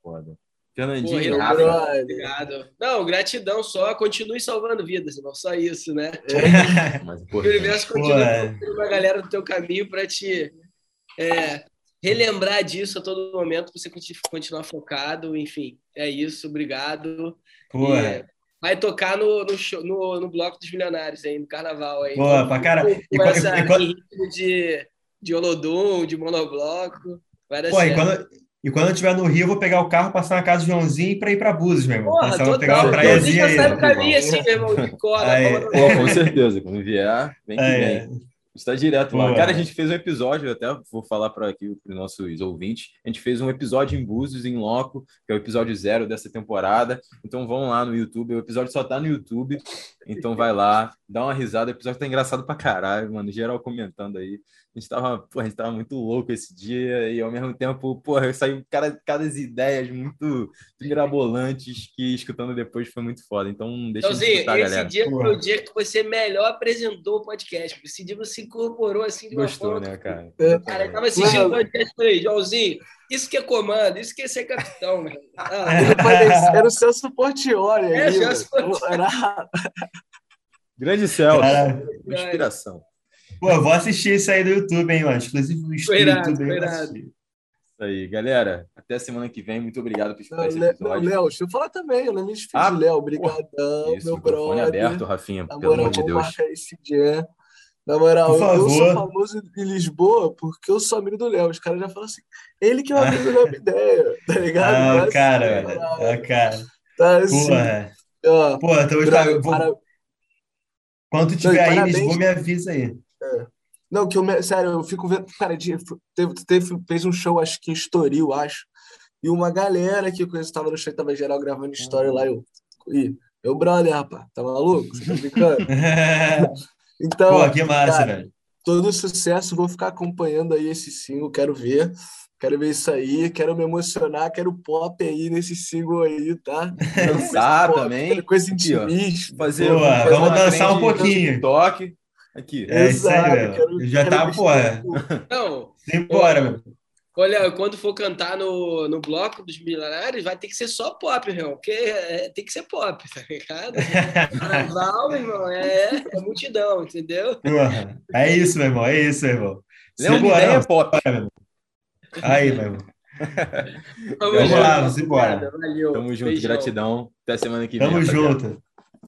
foda. Fernandinho. Rafa. Obrigado. Não, gratidão só. Continue salvando vidas, irmão. Só isso, né? *laughs* Que o universo Pô, continue é. uma galera do teu caminho para te é, relembrar disso a todo momento, pra você conti- continuar focado. Enfim, é isso. Obrigado. Pô, E vai tocar no, no, show- no, no Bloco dos Milionários aí, no carnaval aí. Pô, Então, pra cara- e quando- essa- e quando- ritmo de, de Olodum, de monobloco. Vai dar Pô, e certo. quando, e quando eu estiver no Rio, eu vou pegar o carro, passar na casa do Joãozinho para ir para Búzios, meu irmão. Porra, Passar, vou pegar total. uma praiazinha já aí. sabe né? caminho assim, meu irmão, de cola. Aí. Pô, com certeza. Quando vier, vem que É, vem. Está direto lá. Pô. Cara, a gente fez um episódio, eu até vou falar para aqui para os nossos ouvintes. A gente fez um episódio em Búzios, em Loco, que é o episódio zero dessa temporada. Então vão lá no YouTube. O episódio só tá no YouTube. Então vai lá, dá uma risada. O episódio tá engraçado pra caralho, mano. Geral comentando aí. A gente tava, pô, a gente tava muito louco esse dia e ao mesmo tempo, porra, eu saí cada, cada ideias muito mirabolantes que escutando depois foi muito foda. Então deixa eu Leozinho, escutar, esse galera. dia foi Porra. o dia que você melhor apresentou o podcast. Esse dia você incorporou assim de uma Gostou, forma. né, cara? É. Cara, eu tava assistindo o podcast e falei, Joãozinho, isso que é comando, isso que é ser capitão, meu. *laughs* Ah, Ele parecia- era o Celso Portioli É, ali, Celso mano. Era... *laughs* Grande Celso, inspiração. Pô, eu vou assistir isso aí do YouTube, hein, mano. Inclusive irado, YouTube. Isso aí, galera. Até semana que vem. Muito obrigado por escutar esse episódio. Léo, deixa eu falar também, eu não me desfiz Ah, de Léo. Obrigadão, Isso, meu brother. aberto, Rafinha, Na pelo moral, amor de Deus. marcar esse dia. Na moral, Por eu- eu sou favor. famoso em Lisboa porque eu sou amigo do Léo. Os caras já falam assim, ele que é o amigo do Léo Ideia, *laughs* tá ligado? Ah, Tá o cara, assim, velho. na moral. Ah, cara. Tá assim, Porra. ó. Porra, então eu brother, vou- para- quando tu Não, estiver e aí em. Lisboa, me avisa aí. Não, que eu, me- sério, eu fico vendo, cara, de- teve, teve, fez um show, acho que em Estoril, acho, e uma galera que eu conheço, tava no show, tava geral gravando história lá, eu, ih, meu brother, rapaz, tá maluco? Você tá brincando? *laughs* Então, Pô, que massa, cara, velho. todo sucesso, vou ficar acompanhando aí esse single, quero ver, quero ver isso aí, quero me emocionar, quero pop aí nesse single aí, tá? Dançar também. Coisa intimista. Fazer, Pô, fazer vamos dançar um pouquinho. TikTok. Aqui. É isso aí, velho. quero- Já tá, porra. tudo. Não, Simbora, meu. olha, quando for cantar no, no bloco dos milionários, vai ter que ser só pop, irmão, porque é- tem que ser pop, tá ligado? Carnaval, meu irmão, é, é multidão, entendeu? É isso, meu irmão. É isso, meu irmão. Simbora, é pop. Simbora, meu irmão. Aí, meu irmão. Vamos Vamos lá, lá, vamos embora. Valeu. Tamo junto, Beijão. gratidão. Até semana que vem. Tamo junto.